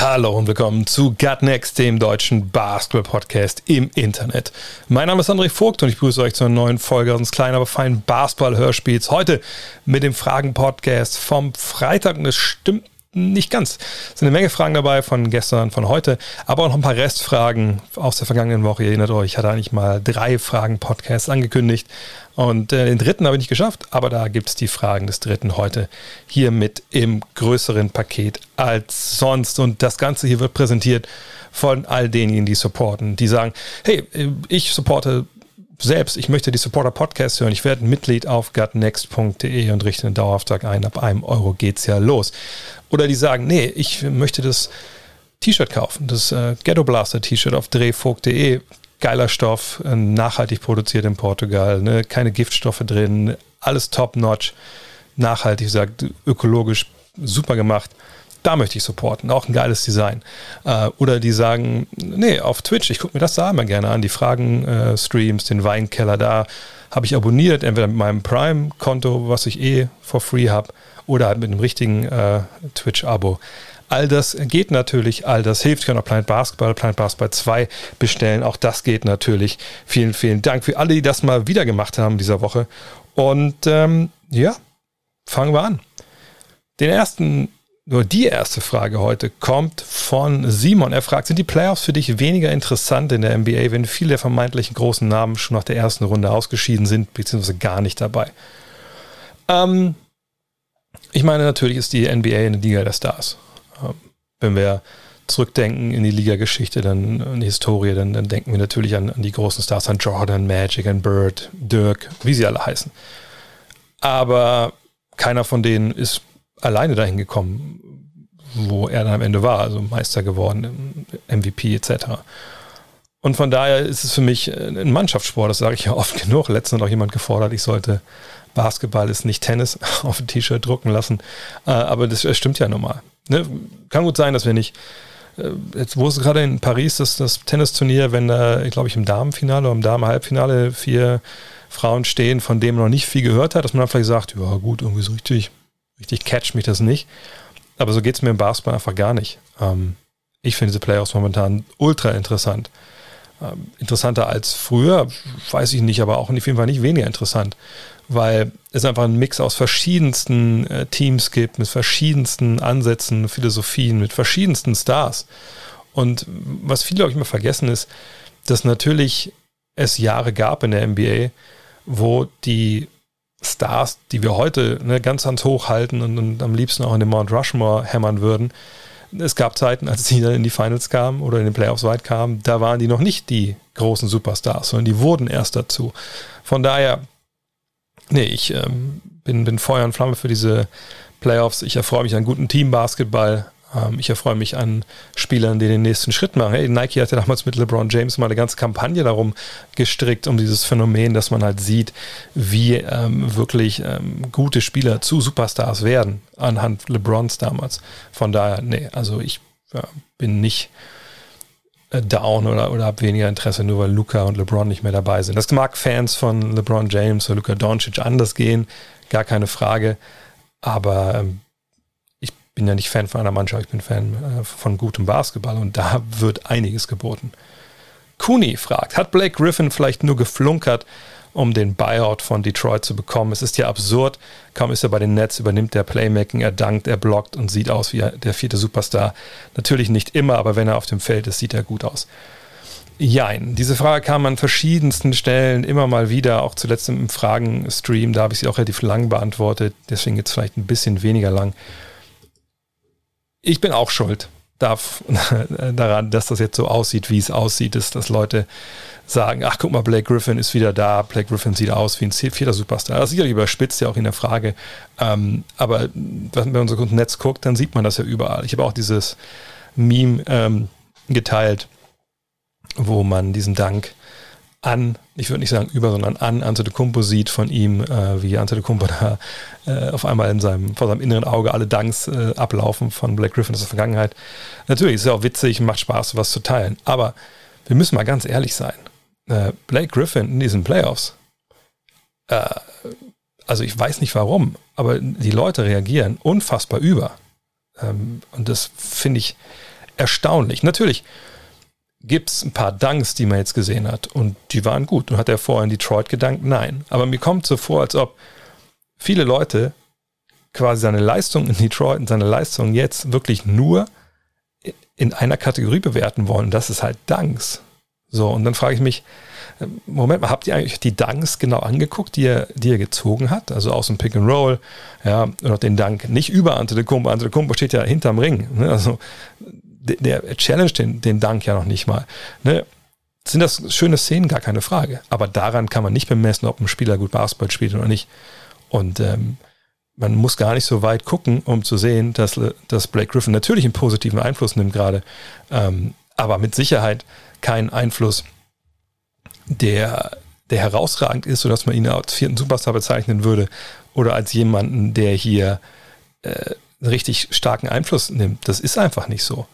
Hallo und willkommen zu Gut Next, dem deutschen Basketball-Podcast im Internet. Mein Name ist André Vogt und ich begrüße euch zu einer neuen Folge unseres kleinen, aber feinen Basketball-Hörspiels. Heute mit dem Fragen-Podcast vom Freitag und es stimmt nicht ganz. Es sind eine Menge Fragen dabei von gestern, von heute, aber auch noch ein paar Restfragen aus der vergangenen Woche. Ihr erinnert euch, ich hatte eigentlich mal drei Fragen-Podcasts angekündigt und äh, den dritten habe ich nicht geschafft, aber da gibt es die Fragen des dritten heute hier mit im größeren Paket als sonst. Und das Ganze hier wird präsentiert von all denjenigen, die supporten, die sagen, hey, ich supporte selbst, ich möchte die Supporter Podcast hören. Ich werde Mitglied auf gutnext.de und richte einen Dauerauftrag ein. Ab einem Euro geht's ja los. Oder die sagen, nee, ich möchte das T-Shirt kaufen, das äh, Ghetto Blaster T-Shirt auf drehvogt.de. Geiler Stoff, äh, nachhaltig produziert in Portugal, ne? keine Giftstoffe drin, alles top-notch, nachhaltig, sagt ökologisch, super gemacht da möchte ich supporten. Auch ein geiles Design. Äh, oder die sagen, nee, auf Twitch, ich gucke mir das da immer gerne an. Die Fragen-Streams, äh, den Weinkeller da habe ich abonniert, entweder mit meinem Prime-Konto, was ich eh for free habe, oder halt mit einem richtigen äh, Twitch-Abo. All das geht natürlich, all das hilft. Ich kann auch Planet Basketball, Planet Basketball 2 bestellen. Auch das geht natürlich. Vielen, vielen Dank für alle, die das mal wieder gemacht haben dieser Woche. Und ähm, ja, fangen wir an. Den ersten nur die erste Frage heute kommt von Simon. Er fragt, sind die Playoffs für dich weniger interessant in der NBA, wenn viele der vermeintlichen großen Namen schon nach der ersten Runde ausgeschieden sind, beziehungsweise gar nicht dabei? Ähm, ich meine, natürlich ist die NBA eine Liga der Stars. Ähm, wenn wir zurückdenken in die Liga-Geschichte, dann in die Historie, dann, dann denken wir natürlich an, an die großen Stars, an Jordan, Magic, an Bird, Dirk, wie sie alle heißen. Aber keiner von denen ist alleine dahin gekommen, wo er dann am Ende war, also Meister geworden, MVP etc. Und von daher ist es für mich ein Mannschaftssport, das sage ich ja oft genug. Letztens hat auch jemand gefordert, ich sollte Basketball ist nicht Tennis auf ein T-Shirt drucken lassen. Äh, aber das stimmt ja normal. Ne? Kann gut sein, dass wir nicht. Äh, jetzt, wo ist gerade in Paris das, das Tennisturnier, wenn da, glaube ich, im Damenfinale oder im Damenhalbfinale vier Frauen stehen, von denen man noch nicht viel gehört hat, dass man dann vielleicht sagt, ja gut, irgendwie so richtig Richtig catch mich das nicht. Aber so geht es mir im Basketball einfach gar nicht. Ähm, ich finde diese Playoffs momentan ultra interessant. Ähm, interessanter als früher, weiß ich nicht, aber auch auf jeden Fall nicht weniger interessant, weil es einfach einen Mix aus verschiedensten äh, Teams gibt, mit verschiedensten Ansätzen, Philosophien, mit verschiedensten Stars. Und was viele, glaube ich, immer vergessen ist, dass natürlich es Jahre gab in der NBA, wo die Stars, die wir heute ne, ganz ganz hoch halten und, und, am liebsten auch in den Mount Rushmore hämmern würden. Es gab Zeiten, als die dann in die Finals kamen oder in den Playoffs weit kamen, da waren die noch nicht die großen Superstars, sondern die wurden erst dazu. Von daher, nee, ich ähm, bin, bin Feuer und Flamme für diese Playoffs. Ich erfreue mich an guten Teambasketball. Ähm, ich erfreue mich an Spielern, die den nächsten Schritt machen. Hey, Nike hat ja damals mit LeBron James mal eine ganze Kampagne darum gestrickt, um dieses Phänomen, dass man halt sieht, wie ähm, wirklich ähm, gute Spieler zu Superstars werden, anhand LeBrons damals. Von daher, nee, also ich ja, bin nicht äh, down oder, oder habe weniger Interesse, nur weil Luca und LeBron nicht mehr dabei sind. Das mag Fans von LeBron James oder Luca Doncic anders gehen, gar keine Frage. Aber ähm, bin ja nicht Fan von einer Mannschaft, ich bin Fan äh, von gutem Basketball und da wird einiges geboten. Cooney fragt, hat Blake Griffin vielleicht nur geflunkert, um den Buyout von Detroit zu bekommen? Es ist ja absurd. Kaum ist er bei den Nets, übernimmt er Playmaking, er dankt, er blockt und sieht aus wie der vierte Superstar. Natürlich nicht immer, aber wenn er auf dem Feld ist, sieht er gut aus. Jein. Diese Frage kam an verschiedensten Stellen immer mal wieder, auch zuletzt im Fragen-Stream. Da habe ich sie auch relativ lang beantwortet. Deswegen jetzt vielleicht ein bisschen weniger lang ich bin auch schuld darf, daran, dass das jetzt so aussieht, wie es aussieht, ist, dass Leute sagen, ach guck mal, Blake Griffin ist wieder da, Blake Griffin sieht aus wie ein vierter Superstar. Das ist sicherlich überspitzt ja auch in der Frage, ähm, aber wenn man so im Netz guckt, dann sieht man das ja überall. Ich habe auch dieses Meme ähm, geteilt, wo man diesen Dank an, ich würde nicht sagen über, sondern an Antetokounmpo sieht von ihm, äh, wie Antetokounmpo da äh, auf einmal in seinem, vor seinem inneren Auge alle Danks äh, ablaufen von Black Griffin aus der Vergangenheit. Natürlich ist es auch witzig und macht Spaß, sowas zu teilen. Aber wir müssen mal ganz ehrlich sein. Äh, Blake Griffin in diesen Playoffs, äh, also ich weiß nicht warum, aber die Leute reagieren unfassbar über. Ähm, und das finde ich erstaunlich. Natürlich, gibt es ein paar Dunks, die man jetzt gesehen hat und die waren gut. Und hat er vorher in Detroit gedankt? Nein. Aber mir kommt so vor, als ob viele Leute quasi seine Leistung in Detroit und seine Leistung jetzt wirklich nur in einer Kategorie bewerten wollen. Das ist halt Dunks. So, und dann frage ich mich, Moment mal, habt ihr eigentlich die Dunks genau angeguckt, die er, die er gezogen hat? Also aus dem Pick and Roll, ja, und den Dank nicht über Ante de Kumpo. Ante de Kumpo steht ja hinterm Ring. Ne? Also der challenge den, den Dank ja noch nicht mal. Ne? Sind das schöne Szenen? Gar keine Frage. Aber daran kann man nicht bemessen, ob ein Spieler gut Basketball spielt oder nicht. Und ähm, man muss gar nicht so weit gucken, um zu sehen, dass, dass Blake Griffin natürlich einen positiven Einfluss nimmt gerade, ähm, aber mit Sicherheit keinen Einfluss, der, der herausragend ist, sodass man ihn als vierten Superstar bezeichnen würde oder als jemanden, der hier äh, richtig starken Einfluss nimmt. Das ist einfach nicht so.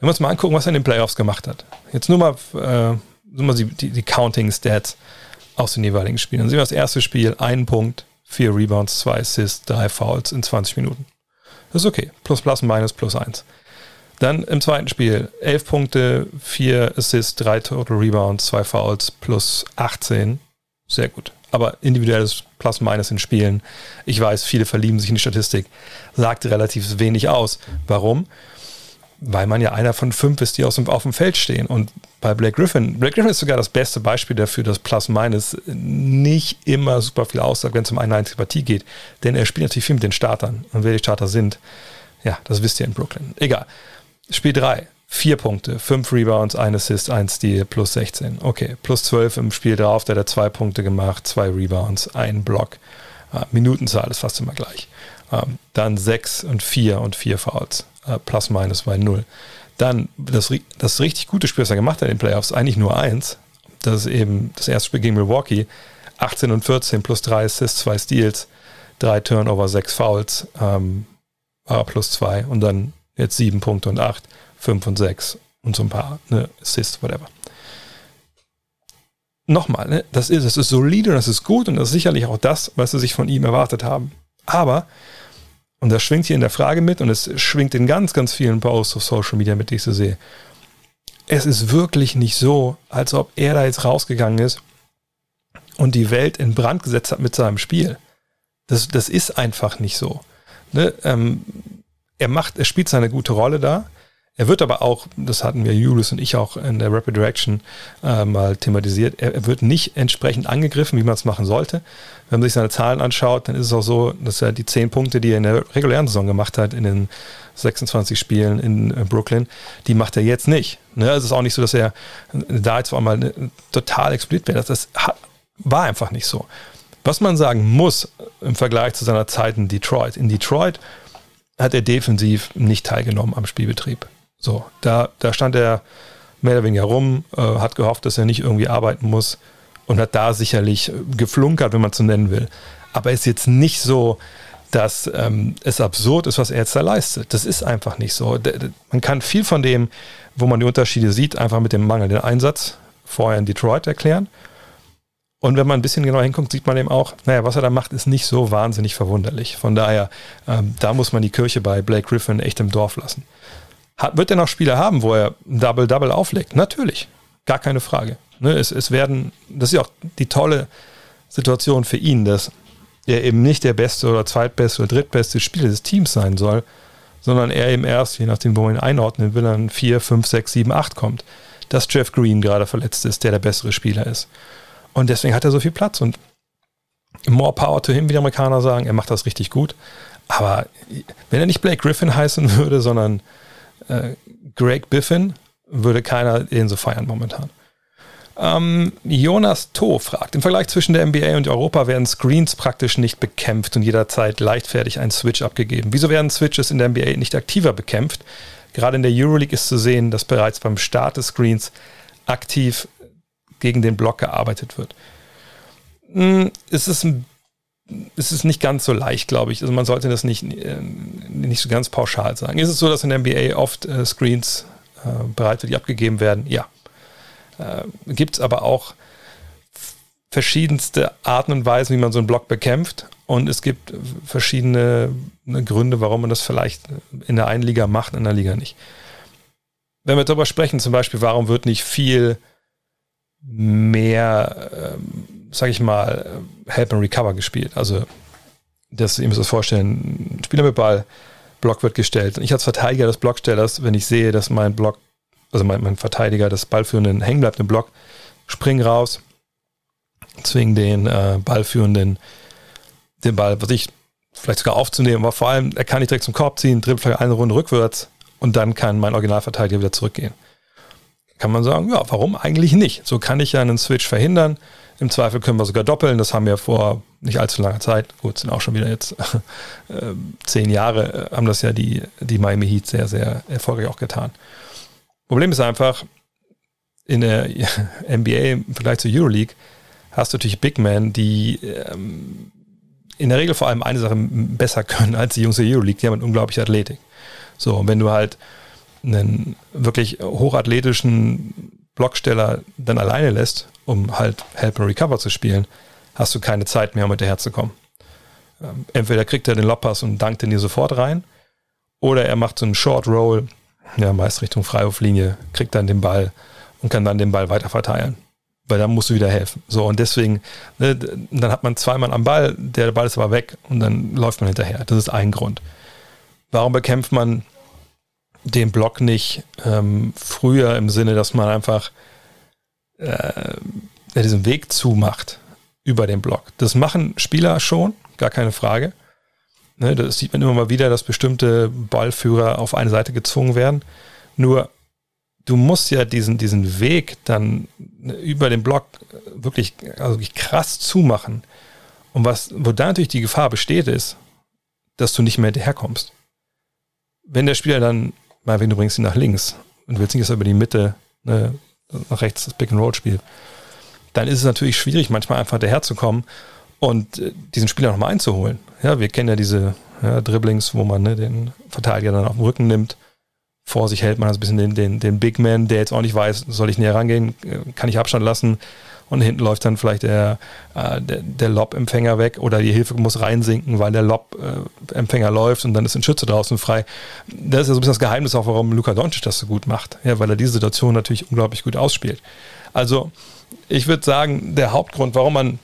Wenn wir uns mal angucken, was er in den Playoffs gemacht hat. Jetzt nur mal, äh, nur mal die, die Counting-Stats aus den jeweiligen Spielen. Dann sehen wir das erste Spiel, ein Punkt, vier Rebounds, zwei Assists, drei Fouls in 20 Minuten. Das ist okay. Plus, plus, minus, plus eins. Dann im zweiten Spiel elf Punkte, vier Assists, drei Total Rebounds, zwei Fouls, plus 18. Sehr gut. Aber individuelles Plus-Minus in Spielen. Ich weiß, viele verlieben sich in die Statistik. Sagt relativ wenig aus. Warum? Weil man ja einer von fünf ist, die aus dem, auf dem Feld stehen. Und bei Blake Griffin, Blake Griffin ist sogar das beste Beispiel dafür, dass Plus-Minus nicht immer super viel aussagt, wenn es um eine einzige Partie geht. Denn er spielt natürlich viel mit den Startern. Und wer die Starter sind, ja, das wisst ihr in Brooklyn. Egal. Spiel 3, vier Punkte, fünf Rebounds, ein Assist, ein Steal, plus 16. Okay, plus 12 im Spiel drauf, der hat zwei Punkte gemacht, zwei Rebounds, ein Block. Uh, Minutenzahl ist fast immer gleich. Um, dann sechs und vier und vier Fouls äh, plus minus bei null. Dann das, das richtig gute Spiel, was er gemacht hat in den Playoffs, eigentlich nur eins. Das ist eben das erste Spiel gegen Milwaukee. 18 und 14 plus drei Assists, zwei Steals, drei Turnover, sechs Fouls, ähm, war plus zwei und dann jetzt sieben Punkte und acht, fünf und sechs und so ein paar ne, Assists, whatever. Nochmal, ne, das ist, das ist solide und das ist gut und das ist sicherlich auch das, was sie sich von ihm erwartet haben. Aber und das schwingt hier in der Frage mit und es schwingt in ganz, ganz vielen Posts auf Social Media mit, die ich so sehe. Es ist wirklich nicht so, als ob er da jetzt rausgegangen ist und die Welt in Brand gesetzt hat mit seinem Spiel. Das, das ist einfach nicht so. Ne? Ähm, er macht, er spielt seine gute Rolle da. Er wird aber auch, das hatten wir Julius und ich auch in der Rapid Direction äh, mal thematisiert, er, er, wird nicht entsprechend angegriffen, wie man es machen sollte. Wenn man sich seine Zahlen anschaut, dann ist es auch so, dass er die zehn Punkte, die er in der regulären Saison gemacht hat, in den 26 Spielen in äh, Brooklyn, die macht er jetzt nicht. Ne? Es ist auch nicht so, dass er da jetzt vor einmal total explodiert wäre. Das, das war einfach nicht so. Was man sagen muss im Vergleich zu seiner Zeit in Detroit. In Detroit hat er defensiv nicht teilgenommen am Spielbetrieb. So, da, da stand er mehr oder weniger rum, äh, hat gehofft, dass er nicht irgendwie arbeiten muss und hat da sicherlich geflunkert, wenn man es so nennen will. Aber es ist jetzt nicht so, dass ähm, es absurd ist, was er jetzt da leistet. Das ist einfach nicht so. Man kann viel von dem, wo man die Unterschiede sieht, einfach mit dem mangelnden Einsatz vorher in Detroit erklären. Und wenn man ein bisschen genauer hinguckt, sieht man eben auch, naja, was er da macht, ist nicht so wahnsinnig verwunderlich. Von daher, ähm, da muss man die Kirche bei Blake Griffin echt im Dorf lassen. Wird er noch Spiele haben, wo er Double-Double auflegt? Natürlich. Gar keine Frage. Ne, es, es werden, das ist ja auch die tolle Situation für ihn, dass er eben nicht der beste oder zweitbeste oder drittbeste Spieler des Teams sein soll, sondern er eben erst, je nachdem, wo man ihn einordnen will, an 4, 5, 6, 7, 8 kommt. Dass Jeff Green gerade verletzt ist, der der bessere Spieler ist. Und deswegen hat er so viel Platz und more power to him, wie die Amerikaner sagen. Er macht das richtig gut. Aber wenn er nicht Blake Griffin heißen würde, sondern äh, Greg Biffin würde keiner den so feiern momentan. Ähm, Jonas To fragt, im Vergleich zwischen der NBA und Europa werden Screens praktisch nicht bekämpft und jederzeit leichtfertig ein Switch abgegeben. Wieso werden Switches in der NBA nicht aktiver bekämpft? Gerade in der Euroleague ist zu sehen, dass bereits beim Start des Screens aktiv gegen den Block gearbeitet wird. Hm, es ist, es ist nicht ganz so leicht, glaube ich. Also man sollte das nicht, äh, nicht so ganz pauschal sagen. Ist es so, dass in der NBA oft äh, Screens äh, die abgegeben werden? Ja. Äh, Gibt es aber auch verschiedenste Arten und Weisen, wie man so einen Block bekämpft. Und es gibt verschiedene ne, Gründe, warum man das vielleicht in der einen Liga macht, in der Liga nicht. Wenn wir darüber sprechen, zum Beispiel, warum wird nicht viel mehr, ähm, sag ich mal, Help and Recover gespielt? Also, das, ihr müsst euch vorstellen, ein Spieler mit Ball, Block wird gestellt. Und ich als Verteidiger des Blockstellers, wenn ich sehe, dass mein Block, also mein, mein Verteidiger des Ballführenden hängen bleibt im Block, spring raus, zwingen den äh, Ballführenden den Ball, was ich vielleicht sogar aufzunehmen, aber vor allem, er kann nicht direkt zum Korb ziehen, dribbelt vielleicht eine Runde rückwärts und dann kann mein Originalverteidiger wieder zurückgehen. Kann man sagen, ja, warum eigentlich nicht? So kann ich ja einen Switch verhindern. Im Zweifel können wir sogar doppeln. Das haben wir vor nicht allzu langer Zeit, gut, sind auch schon wieder jetzt äh, zehn Jahre, äh, haben das ja die, die Miami Heat sehr, sehr erfolgreich auch getan. Problem ist einfach, in der NBA im Vergleich zur Euroleague hast du natürlich Big Men, die ähm, in der Regel vor allem eine Sache besser können als die Jungs der Euroleague. Die haben eine unglaubliche Athletik. So, und wenn du halt einen wirklich hochathletischen Blocksteller dann alleine lässt, um halt Help and Recover zu spielen, hast du keine Zeit mehr, um hinterherzukommen. Ähm, entweder kriegt er den Lobpass und dankt den dir sofort rein, oder er macht so einen Short Roll, ja, meist Richtung Freiwurflinie, kriegt dann den Ball und kann dann den Ball weiter verteilen weil dann musst du wieder helfen. So, und deswegen, ne, dann hat man zweimal am Ball, der Ball ist aber weg und dann läuft man hinterher. Das ist ein Grund. Warum bekämpft man den Block nicht ähm, früher im Sinne, dass man einfach äh, diesen Weg zumacht über den Block? Das machen Spieler schon, gar keine Frage. Ne, das sieht man immer mal wieder, dass bestimmte Ballführer auf eine Seite gezwungen werden. Nur du musst ja diesen, diesen Weg dann über den Block wirklich, also wirklich krass zumachen. Und was, wo da natürlich die Gefahr besteht, ist, dass du nicht mehr hinterherkommst. Wenn der Spieler dann, wenn du bringst ihn nach links und willst nicht, dass er über die Mitte ne, nach rechts das Pick and Roll spielt, dann ist es natürlich schwierig, manchmal einfach daherzukommen und äh, diesen Spieler nochmal einzuholen. Ja, wir kennen ja diese ja, Dribblings, wo man ne, den Verteidiger dann auf den Rücken nimmt vor sich hält. Man hat ein bisschen den, den, den Big Man, der jetzt auch nicht weiß, soll ich näher rangehen, kann ich Abstand lassen. Und hinten läuft dann vielleicht der, äh, der, der Lob-Empfänger weg oder die Hilfe muss reinsinken, weil der Lob-Empfänger läuft und dann ist ein Schütze draußen frei. Das ist ja so ein bisschen das Geheimnis auch, warum Luka Doncic das so gut macht. Ja, weil er diese Situation natürlich unglaublich gut ausspielt. Also, ich würde sagen, der Hauptgrund, warum man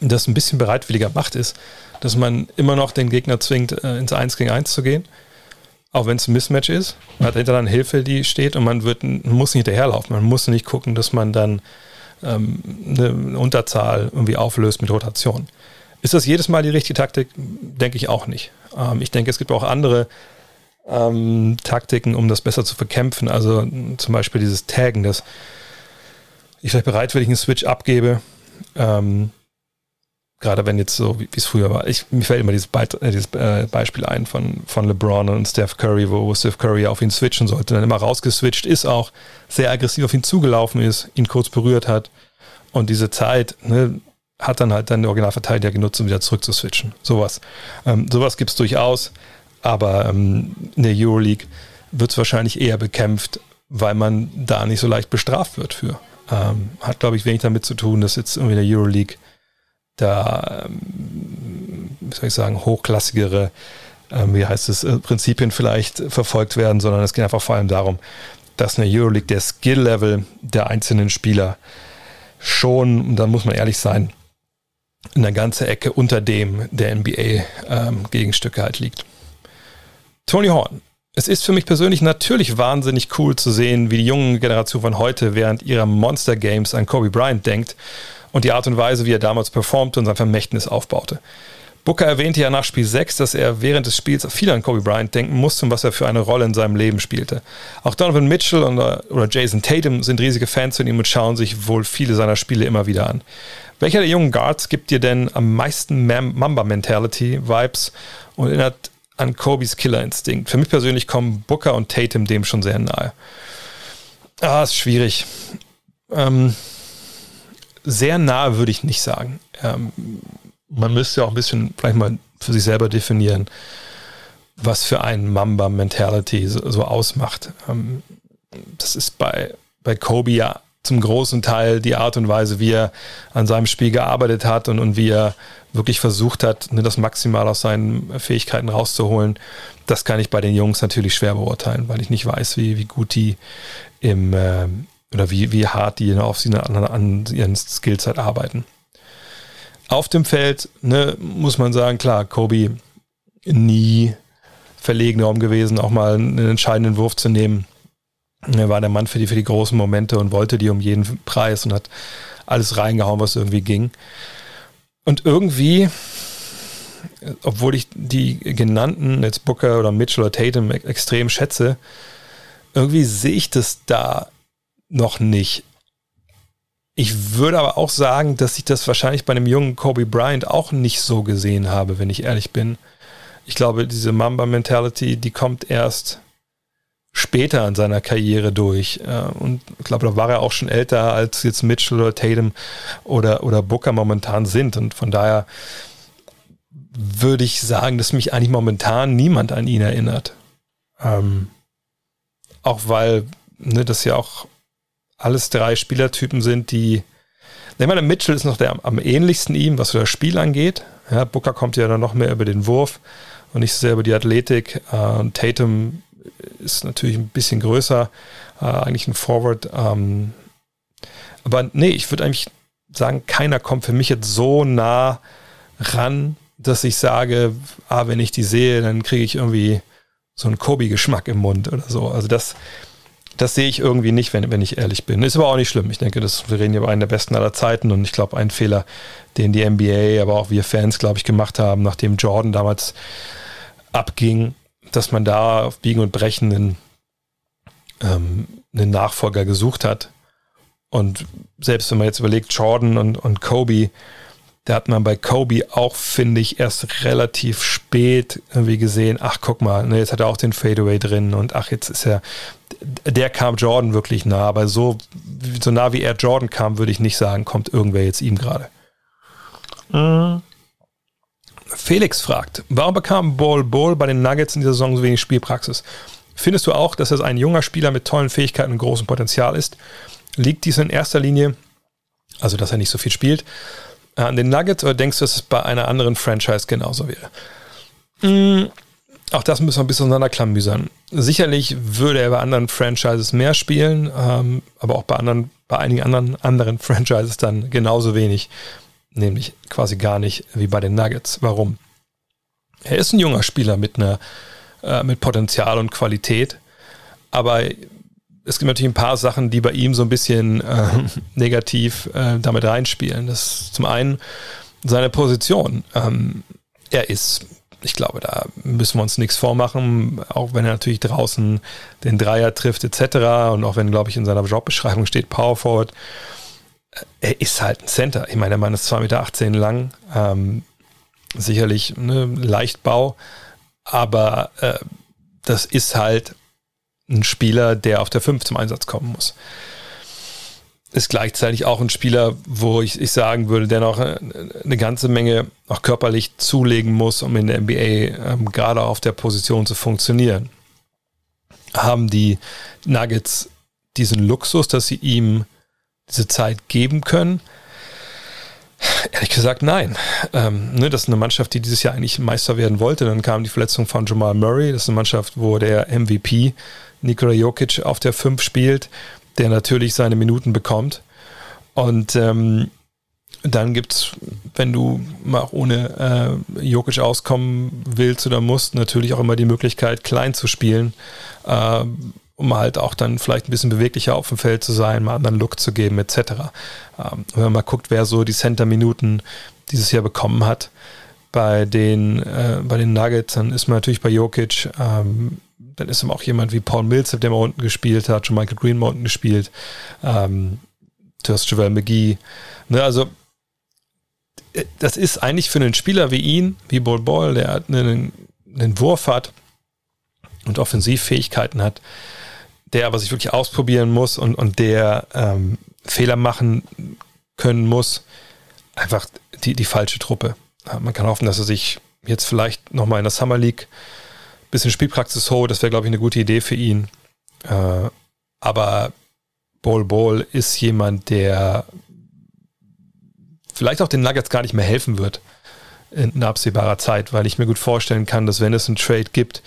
das ein bisschen bereitwilliger macht, ist, dass man immer noch den Gegner zwingt, äh, ins 1 gegen 1 zu gehen auch wenn es ein Mismatch ist. Man hat hinter dann Hilfe, die steht und man, wird, muss nicht hinterherlaufen. Man muss nicht gucken, dass man dann ähm, eine Unterzahl irgendwie auflöst mit Rotation. Ist das jedes Mal die richtige Taktik? Denke ich auch nicht. Ähm, ich denke, es gibt auch andere ähm, Taktiken, um das besser zu verkämpfen. Also zum Beispiel dieses Taggen, dass ich vielleicht bereitwillig einen Switch abgebe. Ähm, gerade wenn jetzt so, wie es früher war. Ich, mir fällt immer dieses, Be äh, dieses äh, Beispiel ein von, von LeBron und Steph Curry, wo Steph Curry auf ihn switchen sollte, dann immer rausgeswitcht ist, auch sehr aggressiv auf ihn zugelaufen ist, ihn kurz berührt hat. Und diese Zeit ne, hat dann halt dann der Originalverteidiger genutzt, um wieder zurück zu switchen. Sowas. Ähm, sowas gibt es durchaus, aber ähm, in der Euroleague wird es wahrscheinlich eher bekämpft, weil man da nicht so leicht bestraft wird für. Ähm, hat, glaube ich, wenig damit zu tun, dass jetzt irgendwie in der Euroleague da, ähm, wie soll ich sagen, hochklassigere, ähm, wie heißt es, äh, Prinzipien vielleicht verfolgt werden, sondern es geht einfach vor allem darum, dass eine Euroleague der Skill-Level der einzelnen Spieler schon, und da muss man ehrlich sein, eine ganze Ecke unter dem der NBA-Gegenstücke ähm, halt liegt. Tony Horn. Es ist für mich persönlich natürlich wahnsinnig cool zu sehen, wie die junge Generation von heute während ihrer Monster Games an Kobe Bryant denkt und die Art und Weise, wie er damals performte und sein Vermächtnis aufbaute. Booker erwähnte ja nach Spiel 6, dass er während des Spiels viel an Kobe Bryant denken musste und was er für eine Rolle in seinem Leben spielte. Auch Donovan Mitchell oder Jason Tatum sind riesige Fans von ihm und schauen sich wohl viele seiner Spiele immer wieder an. Welcher der jungen Guards gibt dir denn am meisten Mamba-Mentality-Vibes und erinnert an Kobes Killer-Instinkt? Für mich persönlich kommen Booker und Tatum dem schon sehr nahe. Ah, ist schwierig. Ähm, sehr nah würde ich nicht sagen. Ähm, man müsste auch ein bisschen vielleicht mal für sich selber definieren, was für ein Mamba-Mentality so, so, ausmacht. Ähm, das ist bei, bei Kobe ja zum großen Teil die Art und Weise, wie er an seinem Spiel gearbeitet hat und, und wie er wirklich versucht hat, ne, das maximal aus seinen Fähigkeiten rauszuholen. Das kann ich bei den Jungs natürlich schwer beurteilen, weil ich nicht weiß, wie, wie gut die im äh, oder wie, wie hart die auf sie an, an ihren Skills halt arbeiten. Auf dem Feld ne, muss man sagen, klar, Kobe nie verlegen darum gewesen, auch mal einen entscheidenden Wurf zu nehmen. Er war der Mann für die, für die großen Momente und wollte die um jeden Preis und hat alles reingehauen, was irgendwie ging. Und irgendwie, obwohl ich die genannten, jetzt Booker oder Mitchell oder Tatum, extrem schätze, irgendwie sehe ich das da noch nicht. Ich würde aber auch sagen, dass ich das wahrscheinlich bei einem jungen Kobe Bryant auch nicht so gesehen habe, wenn ich ehrlich bin. Ich glaube, diese Mamba-Mentality, die kommt erst später in seiner Karriere durch. Äh, und ich glaube, da war er auch schon älter, als jetzt Mitchell oder Tatum oder, oder Booker momentan sind. Und von daher würde ich sagen, dass mich eigentlich momentan niemand an ihn erinnert. Ähm, auch weil ne, das ja auch alles drei Spielertypen sind, die. Ich meine, Mitchell ist noch der am, ähnlichsten ihm, was das Spiel angeht. Ja, Booker kommt ja dann noch mehr über den Wurf und nicht so sehr über die Athletik. Äh, Tatum ist natürlich ein bisschen größer, äh, eigentlich ein Forward. Ähm, aber nee, ich würde eigentlich sagen, keiner kommt für mich jetzt so nah ran, dass ich sage, ah, wenn ich die sehe, dann kriege ich irgendwie so einen Kobe-Geschmack im Mund oder so. Also das, das sehe ich irgendwie nicht, wenn, wenn ich ehrlich bin. Ist aber auch nicht schlimm. Ich denke, das, wir reden hier über einen der besten aller Zeiten und ich glaube, ein Fehler, den die NBA, aber auch wir Fans, glaube ich, gemacht haben, nachdem Jordan damals abging, dass man da auf Biegen und Brechen einen, ähm, einen Nachfolger gesucht hat. Und selbst wenn man jetzt überlegt, Jordan und, und Kobe, da hat man bei Kobe auch, finde ich, erst relativ spät irgendwie gesehen, ach guck mal, ne, jetzt hat er auch den Fadeaway drin und ach, jetzt ist er, der kam Jordan wirklich nah, aber so, so nah wie er Jordan kam, würde ich nicht sagen, kommt irgendwer jetzt ihm gerade. Mhm. Felix fragt, warum bekam Ball Ball bei den Nuggets in dieser Saison so wenig Spielpraxis? Findest du auch, dass er ein junger Spieler mit tollen Fähigkeiten und großem Potenzial ist? Liegt dies in erster Linie, also dass er nicht so viel spielt, an den Nuggets oder denkst du, dass es bei einer anderen Franchise genauso wäre? Mhm. Auch das müssen wir ein bisschen auseinanderklamüsern. Sicherlich würde er bei anderen Franchises mehr spielen, ähm, aber auch bei anderen, bei einigen anderen, anderen Franchises dann genauso wenig nämlich quasi gar nicht wie bei den Nuggets. Warum? Er ist ein junger Spieler mit einer äh, mit Potenzial und Qualität, aber es gibt natürlich ein paar Sachen, die bei ihm so ein bisschen äh, negativ äh, damit reinspielen. Das ist zum einen seine Position. Ähm, er ist, ich glaube, da müssen wir uns nichts vormachen, auch wenn er natürlich draußen den Dreier trifft etc. Und auch wenn, glaube ich, in seiner Jobbeschreibung steht Power Forward er ist halt ein Center. Ich meine, der Mann ist 2,18 Meter lang, ähm, sicherlich ne, Leichtbau, aber äh, das ist halt ein Spieler, der auf der 5 zum Einsatz kommen muss. Ist gleichzeitig auch ein Spieler, wo ich, ich sagen würde, der noch äh, eine ganze Menge auch körperlich zulegen muss, um in der NBA ähm, gerade auf der Position zu funktionieren. Haben die Nuggets diesen Luxus, dass sie ihm diese Zeit geben können? Ehrlich gesagt, nein. Ähm, ne, das ist eine Mannschaft, die dieses Jahr eigentlich Meister werden wollte. Dann kam die Verletzung von Jamal Murray. Das ist eine Mannschaft, wo der MVP Nikola Jokic auf der 5 spielt, der natürlich seine Minuten bekommt. Und ähm, dann gibt es, wenn du mal ohne äh, Jokic auskommen willst oder musst, natürlich auch immer die Möglichkeit, klein zu spielen. Äh, um halt auch dann vielleicht ein bisschen beweglicher auf dem Feld zu sein, mal einen anderen Look zu geben, etc. Ähm, wenn man mal guckt, wer so die Center-Minuten dieses Jahr bekommen hat bei den, äh, bei den Nuggets, dann ist man natürlich bei Jokic, ähm, dann ist immer auch jemand wie Paul Millsap, der mal unten gespielt hat, schon Michael Green mal unten gespielt, ähm, hast Javel McGee, ne, also äh, das ist eigentlich für einen Spieler wie ihn, wie Bol Ball, der einen, einen Wurf hat und Offensivfähigkeiten hat, der aber sich wirklich ausprobieren muss und, und der ähm, Fehler machen können muss, einfach die, die falsche Truppe. Man kann hoffen, dass er sich jetzt vielleicht nochmal in der Summer League bisschen Spielpraxis holt. Das wäre, glaube ich, eine gute Idee für ihn. Äh, aber Bol Bol ist jemand, der vielleicht auch den Nuggets gar nicht mehr helfen wird in absehbarer Zeit, weil ich mir gut vorstellen kann, dass wenn es einen Trade gibt,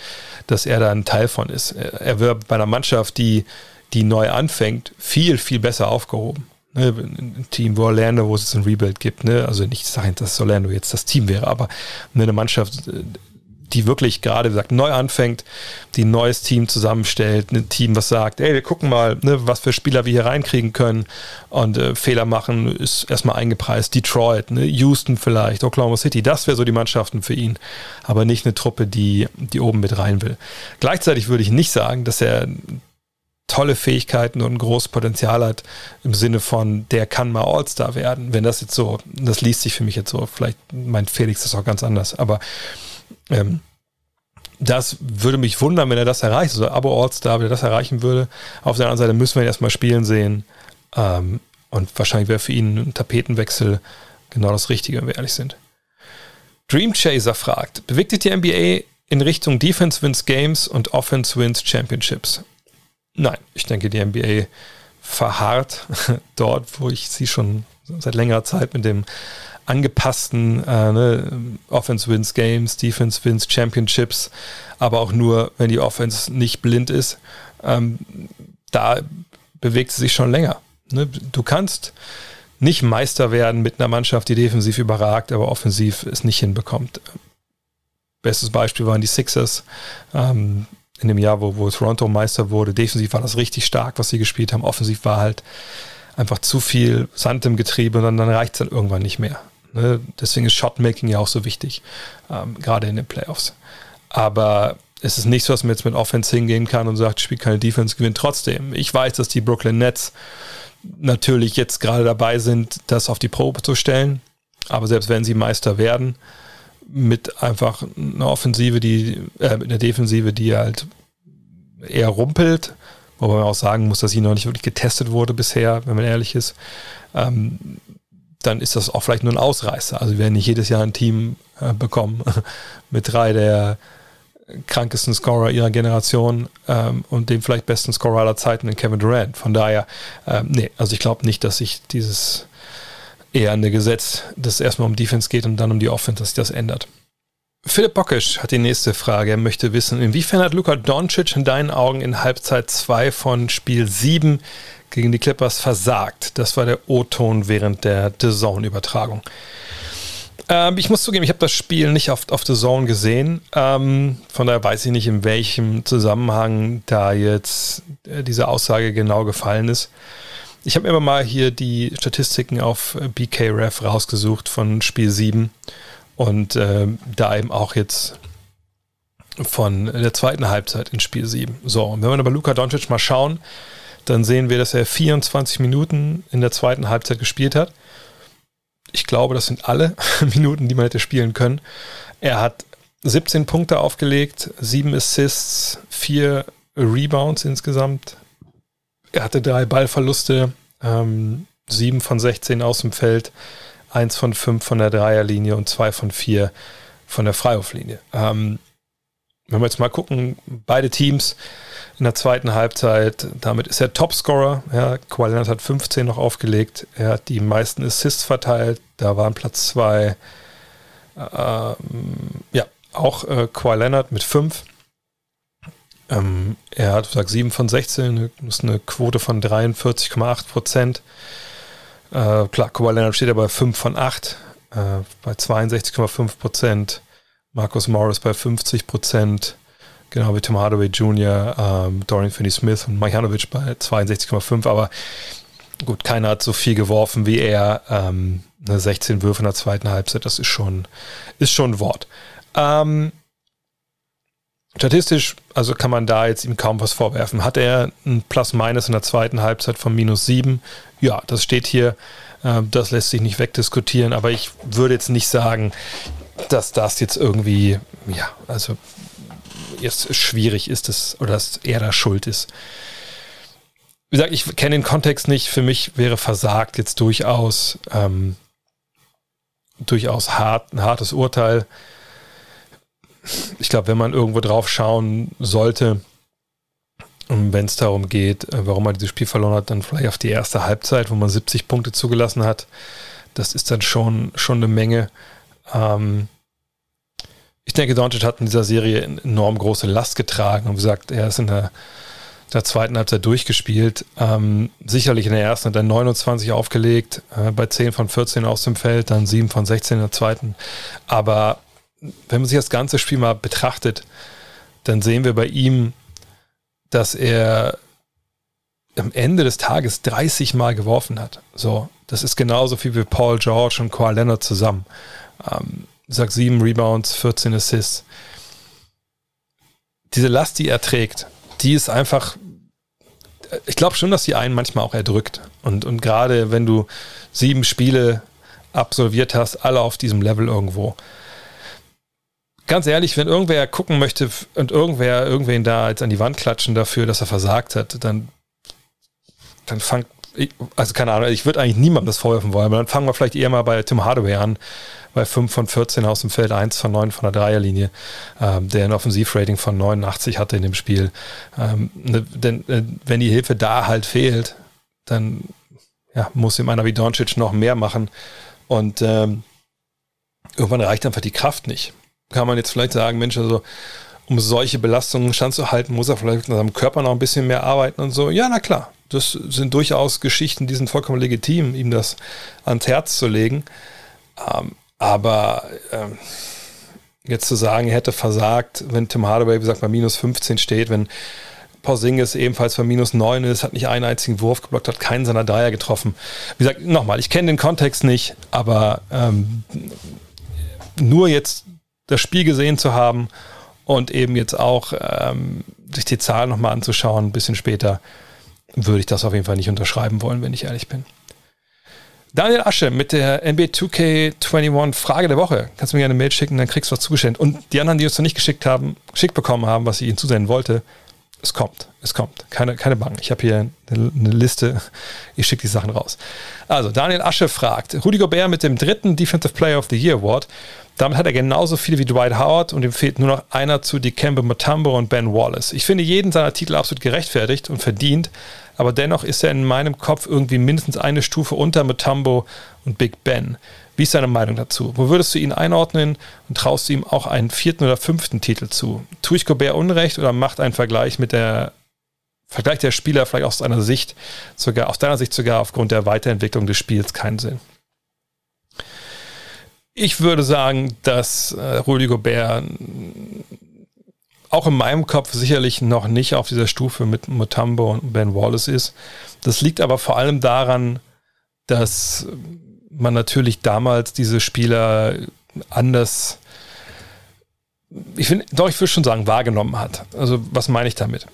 dass er da ein Teil von ist. Er wird bei einer Mannschaft, die, die neu anfängt, viel, viel besser aufgehoben. Ne, ein Team, wo Orlando, wo es ein Rebuild gibt, ne? also nicht sagen, dass Orlando jetzt das Team wäre, aber eine Mannschaft, die wirklich gerade, wie gesagt, neu anfängt, die ein neues Team zusammenstellt, ein Team, was sagt, ey, wir gucken mal, ne, was für Spieler wir hier reinkriegen können und äh, Fehler machen, ist erstmal eingepreist. Detroit, ne, Houston vielleicht, Oklahoma City, das wäre so die Mannschaften für ihn, aber nicht eine Truppe, die, die oben mit rein will. Gleichzeitig würde ich nicht sagen, dass er tolle Fähigkeiten und ein großes Potenzial hat im Sinne von, der kann mal All-Star werden. Wenn das jetzt so, das liest sich für mich jetzt so, vielleicht meint Felix das auch ganz anders, aber ähm, das würde mich wundern, wenn er das erreicht. Also Abo All-Star, wenn er das erreichen würde. Auf der anderen Seite müssen wir ihn erstmal spielen sehen. Ähm, und wahrscheinlich wäre für ihn ein Tapetenwechsel genau das Richtige, wenn wir ehrlich sind. Dream Chaser fragt, bewegt sich die NBA in Richtung Defense wins Games und Offense wins Championships? Nein, ich denke, die NBA verharrt dort, wo ich sie schon seit längerer Zeit mit dem angepassten äh, ne, Offense wins Games, Defense wins Championships, aber auch nur, wenn die Offense nicht blind ist. Ähm, da bewegt sie sich schon länger. Ne? Du kannst nicht Meister werden mit einer Mannschaft, die defensiv überragt, aber offensiv es nicht hinbekommt. Bestes Beispiel waren die Sixers ähm, in dem Jahr, wo, wo Toronto Meister wurde. Defensiv war das richtig stark, was sie gespielt haben. Offensiv war halt einfach zu viel Sand im Getriebe und dann, dann reicht es dann irgendwann nicht mehr. Ne? Deswegen ist Shotmaking ja auch so wichtig, ähm, gerade in den Playoffs. Aber es ist nicht so, dass man jetzt mit Offense hingehen kann und sagt, spielt keine Defense, gewinnt trotzdem. Ich weiß, dass die Brooklyn Nets natürlich jetzt gerade dabei sind, das auf die Probe zu stellen. Aber selbst wenn sie Meister werden, mit einfach einer Offensive, die, äh, mit einer Defensive, die halt eher rumpelt, wobei man auch sagen muss, dass sie noch nicht wirklich getestet wurde bisher, wenn man ehrlich ist. Ähm, dann ist das auch vielleicht nur ein Ausreißer. Also wir werden nicht jedes Jahr ein Team äh, bekommen mit drei der krankesten Scorer ihrer Generation ähm, und dem vielleicht besten Scorer aller Zeiten in Kevin Durant. Von daher, ähm, nee, also ich glaube nicht, dass sich dieses eher eine Gesetz, das erstmal um Defense geht und dann um die Offense, dass sich das ändert. Philipp Bockisch hat die nächste Frage. Er möchte wissen, inwiefern hat Luka Doncic in deinen Augen in Halbzeit 2 von Spiel 7 gegen die Clippers versagt. Das war der O-Ton während der The Zone-Übertragung. Ähm, ich muss zugeben, ich habe das Spiel nicht auf, auf The Zone gesehen. Ähm, von daher weiß ich nicht, in welchem Zusammenhang da jetzt äh, diese Aussage genau gefallen ist. Ich habe immer mal hier die Statistiken auf BKRef rausgesucht von Spiel 7 und äh, da eben auch jetzt von der zweiten Halbzeit in Spiel 7. So, und wenn wir aber Luka Doncic mal schauen, dann sehen wir, dass er 24 Minuten in der zweiten Halbzeit gespielt hat. Ich glaube, das sind alle Minuten, die man hätte spielen können. Er hat 17 Punkte aufgelegt, 7 Assists, 4 Rebounds insgesamt. Er hatte drei Ballverluste, ähm, 7 von 16 aus dem Feld, 1 von 5 von der Dreierlinie und 2 von 4 von der Freiwurflinie. Ähm, wenn wir jetzt mal gucken, beide Teams in der zweiten Halbzeit. Damit ist er Topscorer. Ja, Kawhi Leonard hat 15 noch aufgelegt. Er hat die meisten Assists verteilt. Da waren Platz 2. Ähm, ja, auch äh, Kawhi Leonard mit 5. Ähm, er hat, gesagt, 7 von 16, das ist eine Quote von 43,8 Prozent. Äh, klar, Kawhi Leonard steht aber bei 5 von 8, äh, bei 62,5 Prozent. Marcus Morris bei 50 Prozent. Genau wie Tim Hardaway Jr., ähm, Dorian Finney-Smith und Majanovic bei 62,5. Aber gut, keiner hat so viel geworfen wie er. Ähm, 16 Würfe in der zweiten Halbzeit, das ist schon, ist schon ein Wort. Ähm, statistisch, also kann man da jetzt ihm kaum was vorwerfen. Hat er ein Plus-Minus in der zweiten Halbzeit von minus 7? Ja, das steht hier. Ähm, das lässt sich nicht wegdiskutieren, aber ich würde jetzt nicht sagen, dass das jetzt irgendwie, ja, also jetzt schwierig ist es oder dass er da schuld ist. wie gesagt, ich kenne den Kontext nicht. Für mich wäre versagt jetzt durchaus, ähm, durchaus hart, ein hartes Urteil. Ich glaube, wenn man irgendwo drauf schauen sollte, wenn es darum geht, äh, warum man dieses Spiel verloren hat, dann vielleicht auf die erste Halbzeit, wo man 70 Punkte zugelassen hat. Das ist dann schon, schon eine Menge. Ähm, ich denke, Doncic hat in dieser Serie enorm große Last getragen und gesagt, er ist in der, der zweiten Halbzeit durchgespielt. Ähm, sicherlich in der ersten hat er 29 aufgelegt, äh, bei 10 von 14 aus dem Feld, dann 7 von 16 in der zweiten. Aber wenn man sich das ganze Spiel mal betrachtet, dann sehen wir bei ihm, dass er am Ende des Tages 30 Mal geworfen hat. So, das ist genauso viel wie Paul George und Kawhi Leonard zusammen. Ähm, sag sieben Rebounds, 14 Assists. Diese Last, die er trägt, die ist einfach. Ich glaube schon, dass die einen manchmal auch erdrückt. Und, und gerade wenn du sieben Spiele absolviert hast, alle auf diesem Level irgendwo, ganz ehrlich, wenn irgendwer gucken möchte und irgendwer irgendwen da jetzt an die Wand klatschen dafür, dass er versagt hat, dann, dann fangt, also keine Ahnung, ich würde eigentlich niemandem das vorwerfen wollen, aber dann fangen wir vielleicht eher mal bei Tim Hardaway an, bei 5 von 14 aus dem Feld, 1 von 9 von der Dreierlinie, ähm, der ein Offensivrating von 89 hatte in dem Spiel. Ähm, ne, denn äh, wenn die Hilfe da halt fehlt, dann ja, muss ihm einer wie Doncic noch mehr machen und ähm, irgendwann reicht einfach die Kraft nicht kann man jetzt vielleicht sagen, Mensch, also um solche Belastungen standzuhalten, muss er vielleicht an seinem Körper noch ein bisschen mehr arbeiten und so. Ja, na klar, das sind durchaus Geschichten, die sind vollkommen legitim, ihm das ans Herz zu legen. Ähm, aber ähm, jetzt zu sagen, er hätte versagt, wenn Tim Hardaway, wie gesagt, bei minus 15 steht, wenn Porzingis ebenfalls bei minus 9 ist, hat nicht einen einzigen Wurf geblockt, hat keinen seiner Dreier getroffen. Wie gesagt, nochmal, ich kenne den Kontext nicht, aber ähm, nur jetzt das Spiel gesehen zu haben und eben jetzt auch ähm, sich die Zahlen nochmal anzuschauen, ein bisschen später, würde ich das auf jeden Fall nicht unterschreiben wollen, wenn ich ehrlich bin. Daniel Asche mit der NBA 2K21 Frage der Woche. Kannst du mir gerne eine Mail schicken, dann kriegst du was zugestellt. Und die anderen, die uns noch nicht geschickt haben, geschickt bekommen haben, was ich ihnen zusenden wollte, es kommt, es kommt. Keine, keine Bangen. Ich habe hier eine, eine, Liste. Ich schicke die Sachen raus. Also, Daniel Asche fragt: Rudy Gobert mit dem dritten Defensive Player of the Year Award damit hat er genauso viele wie Dwight Howard und ihm fehlt nur noch einer zu Dikembe Mutombo und Ben Wallace. Ich finde jeden seiner Titel absolut gerechtfertigt und verdient, aber dennoch ist er in meinem Kopf irgendwie mindestens eine Stufe unter Mutombo und Big Ben. Wie ist deine Meinung dazu? Wo würdest du ihn einordnen und traust du ihm auch einen vierten oder fünften Titel zu? Tue ich Gobert Unrecht oder macht ein Vergleich mit der Vergleich der Spieler vielleicht aus deiner Sicht sogar aus deiner Sicht sogar aufgrund der Weiterentwicklung des Spiels keinen Sinn? Ich würde sagen, dass äh, Rudy Gobert auch in meinem Kopf sicherlich noch nicht auf dieser Stufe mit Mutombo und Ben Wallace ist. Das liegt aber vor allem daran, dass man natürlich damals diese Spieler anders, ich finde, doch, ich würde schon sagen, wahrgenommen hat. Also, was meine ich damit?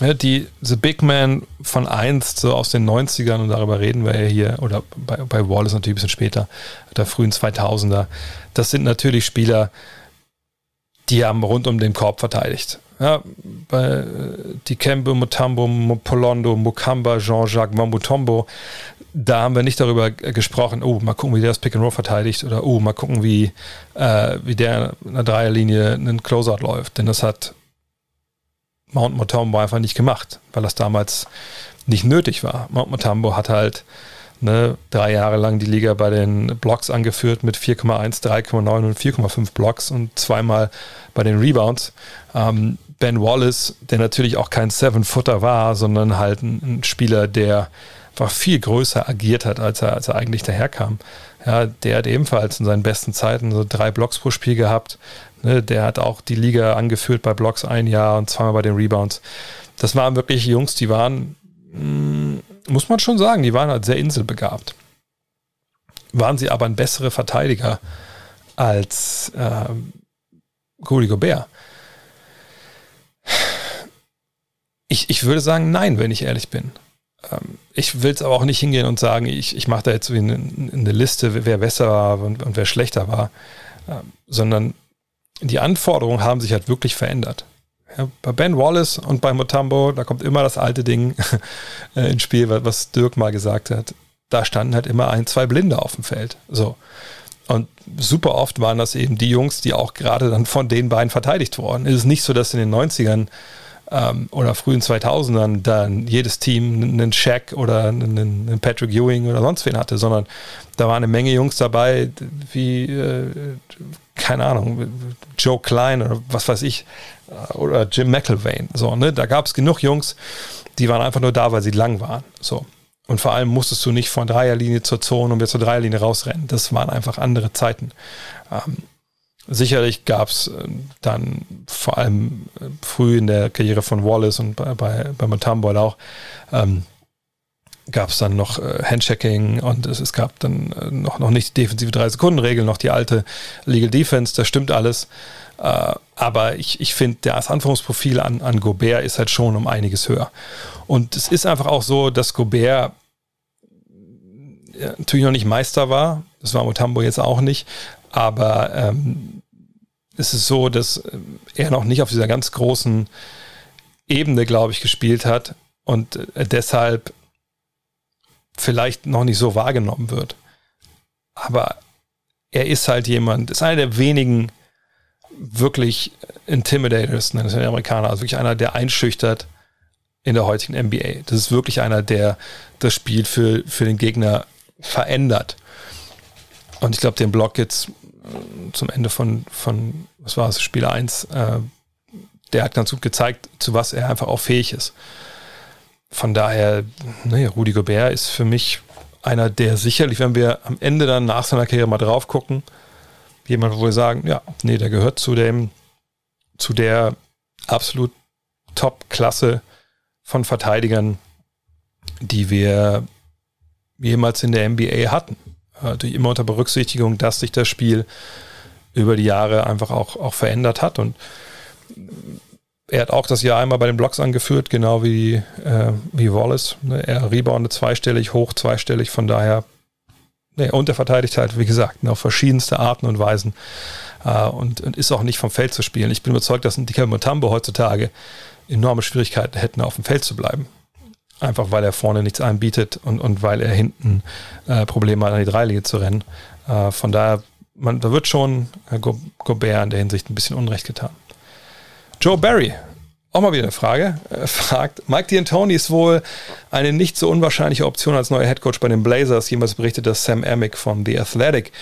Die The Big Man von einst, so aus den 90ern, und darüber reden wir ja hier, oder bei, bei Wallace natürlich ein bisschen später, der frühen 2000er, das sind natürlich Spieler, die haben rund um den Korb verteidigt. Ja, bei äh, Dikembe, Mutombo, Polondo, Mukamba, Jean-Jacques Mamutombo, da haben wir nicht darüber gesprochen, oh, mal gucken, wie der das Pick and Roll verteidigt oder oh, mal gucken, wie, äh, wie der in der Dreierlinie einen Closeout läuft. Denn das hat Mount Motambo einfach nicht gemacht, weil das damals nicht nötig war. Mount Motambo hat halt ne, drei Jahre lang die Liga bei den Blocks angeführt mit 4,1, 3,9 und 4,5 Blocks und zweimal bei den Rebounds. Ähm, ben Wallace, der natürlich auch kein Seven-Footer war, sondern halt ein, ein, Spieler, der einfach viel größer agiert hat, als er, als er eigentlich daherkam. Ja, der hat ebenfalls in seinen besten Zeiten so drei Blocks pro Spiel gehabt, Ne, der hat auch die Liga angeführt bei Blocks ein Jahr und zweimal bei den Rebounds. Das waren wirklich Jungs, die waren, mm, muss man schon sagen, die waren halt sehr inselbegabt. Waren sie aber ein bessere Verteidiger als äh, Rudy Gobert? Ich, ich würde sagen, nein, wenn ich ehrlich bin. Ähm, ich will es aber auch nicht hingehen und sagen, ich, ich mache da jetzt eine, eine Liste, wer besser war und, und wer schlechter war, ähm, sondern die Anforderungen haben sich halt wirklich verändert. Ja, bei Ben Wallace und bei Motambo, da kommt immer das alte Ding äh, ins Spiel, was Dirk mal gesagt hat. Da standen halt immer ein, zwei Blinde auf dem Feld. So. Und super oft waren das eben die Jungs, die auch gerade dann von den beiden verteidigt wurden. Es ist nicht so, dass in den 90ern ähm, oder frühen 2000ern dann jedes Team einen Shaq oder einen, Patrick Ewing oder sonst wen hatte, sondern da waren eine Menge Jungs dabei, wie, äh, keine Ahnung, Joe Klein oder was weiß ich, oder Jim McElvain. So, ne? Da gab es genug Jungs, die waren einfach nur da, weil sie lang waren. So. Und vor allem musstest du nicht von Dreierlinie zur Zone und wieder zur Dreierlinie rausrennen. Das waren einfach andere Zeiten. Ähm, sicherlich gab es äh, dann vor allem äh, früh in der Karriere von Wallace und bei, bei, bei Mutombo auch, ähm, gab es dann noch äh, Handshaking und es, es gab dann äh, noch, noch nicht die defensive 3-Sekunden-Regel, noch die alte Legal Defense, das stimmt alles. Äh, aber ich, ich finde, das Anforderungsprofil an, an Gobert ist halt schon um einiges höher. Und es ist einfach auch so, dass Gobert natürlich noch nicht Meister war. Das war Mutambo jetzt auch nicht. Aber ähm, es ist so, dass er noch nicht auf dieser ganz großen Ebene, glaube ich, gespielt hat und äh, deshalb vielleicht noch nicht so wahrgenommen wird. Aber er ist halt jemand, ist einer der wenigen wirklich Intimidators, nennen es die Amerikaner, also wirklich einer, der einschüchtert in der heutigen NBA. Das ist wirklich einer, der das Spiel für, für den Gegner verändert. Und ich glaube, den Block jetzt äh, zum Ende von, von was war es, Spiel 1, äh, der hat ganz gut gezeigt, zu was er einfach auch fähig ist. Von daher, naja, Rudi Gobert ist für mich einer, der sicherlich, wenn wir am Ende dann nach seiner Karriere mal drauf gucken, jemand, wo wir sagen, ja, nee, der gehört zu dem, zu der absolut Top-Klasse von Verteidigern, die wir jemals in der NBA hatten. Natürlich immer unter Berücksichtigung, dass sich das Spiel über die Jahre einfach auch, auch verändert hat. Und er hat auch das Jahr einmal bei den Blocks angeführt, genau wie, äh, wie Wallace. Ne, er reboundet zweistellig, hoch zweistellig, von daher, ne, und er verteidigt halt, wie gesagt, ne, auf verschiedenste Arten und Weisen. Äh, und, und, ist auch nicht vom Feld zu spielen. Ich bin überzeugt, dass ein Dicker Mutambo heutzutage enorme Schwierigkeiten hätten, auf dem Feld zu bleiben. Einfach weil er vorne nichts anbietet und, und weil er hinten äh, Probleme hat, an die Dreilinie zu rennen. Äh, von daher, man, da wird schon äh, Go Gobert in der Hinsicht ein bisschen Unrecht getan. Joe Barry, auch mal wieder eine Frage, äh, fragt, Mike D'Antoni ist wohl eine nicht so unwahrscheinliche Option als neuer Headcoach bei den Blazers. Jemals berichtet das Sam Amick von The Athletic.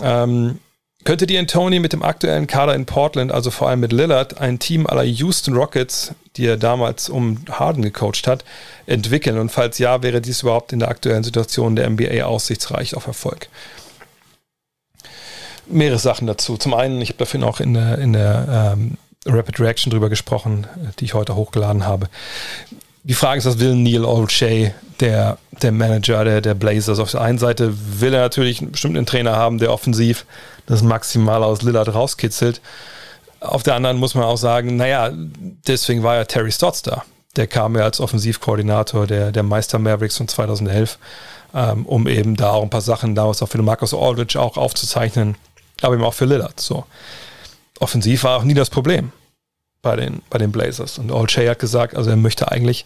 Ähm, könnte D'Antoni mit dem aktuellen Kader in Portland, also vor allem mit Lillard, ein Team aller Houston Rockets, die er damals um Harden gecoacht hat, entwickeln? Und falls ja, wäre dies überhaupt in der aktuellen Situation der NBA aussichtsreich auf Erfolg? Mehrere Sachen dazu. Zum einen, ich habe dafür auch in der, in der ähm, Rapid Reaction drüber gesprochen, die ich heute hochgeladen habe. Die Frage ist, was will Neil Olshay, der, der Manager der, der Blazers? Auf der einen Seite will er natürlich einen Trainer haben, der offensiv das maximal aus Lillard rauskitzelt. Auf der anderen muss man auch sagen, naja, deswegen war ja Terry Stotts da. Der kam ja als Offensivkoordinator der, der Meister Mavericks von 2011, ähm, um eben da auch ein paar Sachen damals auch für den Marcus Aldridge auch aufzuzeichnen, aber eben auch für Lillard. So. Offensiv war auch nie das Problem bei den, bei den Blazers. Und Olshay hat gesagt, also er möchte eigentlich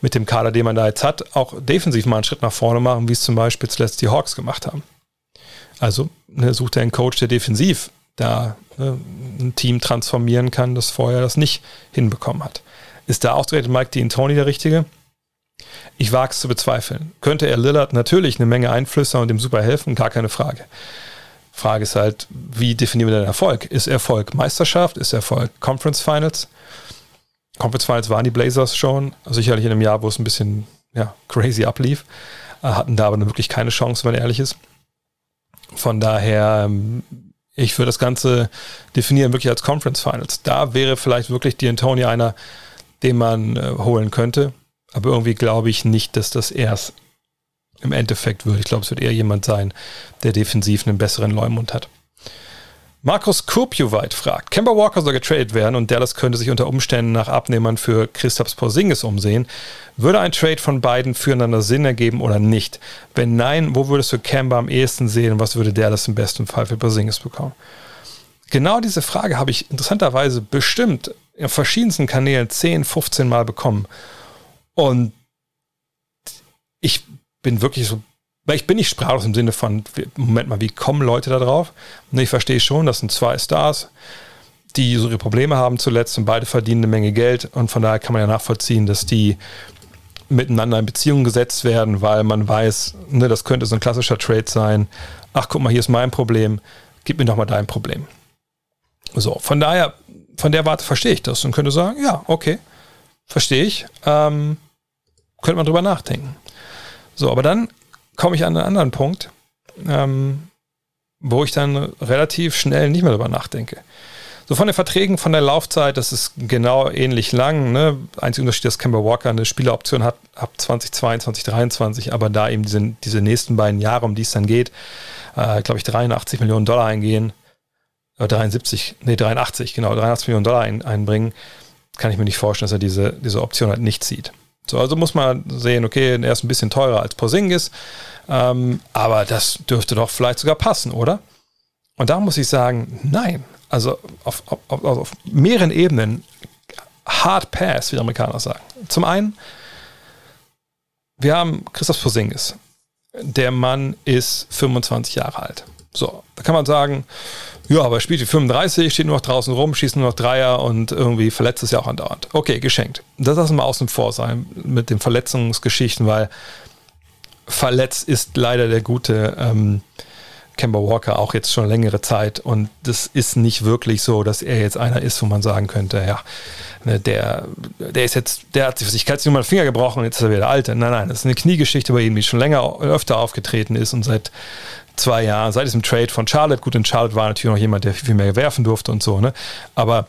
mit dem Kader, den man da jetzt hat, auch defensiv mal einen Schritt nach vorne machen, wie es zum Beispiel zuletzt die Hawks gemacht haben. Also ne, sucht er einen Coach, der defensiv da ne, ein Team transformieren kann, das vorher das nicht hinbekommen hat. Ist da ausgerechnet Mike D'Antoni der Richtige? Ich wage es zu bezweifeln. Könnte er Lillard natürlich eine Menge Einflüsse und ihm super helfen? Gar keine Frage. Frage ist halt, wie definieren wir den Erfolg? Ist Erfolg Meisterschaft? Ist Erfolg Conference Finals? Conference Finals waren die Blazers schon, sicherlich in einem Jahr, wo es ein bisschen ja, crazy ablief, äh, hatten da aber wirklich keine Chance, wenn man ehrlich ist. Von daher, ähm, ich würde das Ganze definieren wirklich als Conference Finals. Da wäre vielleicht wirklich die Antonia einer, den man äh, holen könnte. Aber irgendwie glaube ich nicht, dass das erst im Endeffekt wird. Ich glaube, es wird eher jemand sein, der defensiv einen besseren Leumund hat. Markus Kurpjuweit fragt, Kemba Walker soll getradet werden und Dallas könnte sich unter Umständen nach Abnehmern für Christophs Porzingis umsehen. Würde ein Trade von beiden füreinander Sinn ergeben oder nicht? Wenn nein, wo würdest du Kemba am ehesten sehen und was würde Dallas im besten Fall für Porzingis bekommen? Genau diese Frage habe ich interessanterweise bestimmt auf verschiedensten Kanälen 10, 15 Mal bekommen. Und ich bin wirklich so, weil ich bin nicht sprachlos im Sinne von, Moment mal, wie kommen Leute da drauf? Und ich verstehe schon, das sind zwei Stars, die so ihre Probleme haben zuletzt und beide verdienen eine Menge Geld und von daher kann man ja nachvollziehen, dass die miteinander in Beziehung gesetzt werden, weil man weiß, ne, das könnte so ein klassischer Trade sein. Ach, guck mal, hier ist mein Problem, gib mir doch mal dein Problem. So, von daher, von der Warte verstehe ich das und könnte sagen, ja, okay, verstehe ich, ähm, könnte man drüber nachdenken. So, aber dann komme ich an einen anderen Punkt, ähm, wo ich dann relativ schnell nicht mehr drüber nachdenke. So von den Verträgen, von der Laufzeit, das ist genau ähnlich lang. Ne? Einziger Unterschied, dass Kemba Walker eine Spieleroption hat ab 2022, 2023, aber da eben diese, diese nächsten beiden Jahre, um die es dann geht, äh, glaube ich, 83 Millionen Dollar eingehen. Oder 73, nee, 83, genau, 83 Millionen Dollar ein, einbringen, kann ich mir nicht vorstellen, dass er diese, diese Option halt nicht zieht. So, also muss man sehen, okay, er ist ein bisschen teurer als Porzingis, ähm, aber das dürfte doch vielleicht sogar passen, oder? Und da muss ich sagen, nein also auf, auf, auf mehreren Ebenen Hard Pass, wie die Amerikaner sagen. Zum einen, wir haben Christoph Posingis. Der Mann ist 25 Jahre alt. So, da kann man sagen, ja, aber er spielt wie 35, steht nur noch draußen rum, schießt nur noch Dreier und irgendwie verletzt es ja auch andauernd. Okay, geschenkt. Das lassen wir außen vor sein mit den Verletzungsgeschichten, weil verletzt ist leider der gute ähm, Kemba Walker auch jetzt schon längere Zeit und das ist nicht wirklich so, dass er jetzt einer ist, wo man sagen könnte, ja, ne, der, der ist jetzt, der hat sich sich mal den Finger gebrochen und jetzt ist er wieder der Alte. Nein, nein, das ist eine Kniegeschichte bei ihm, die schon länger, öfter aufgetreten ist und seit zwei Jahren, seit diesem Trade von Charlotte, gut, in Charlotte war natürlich noch jemand, der viel mehr werfen durfte und so, ne, aber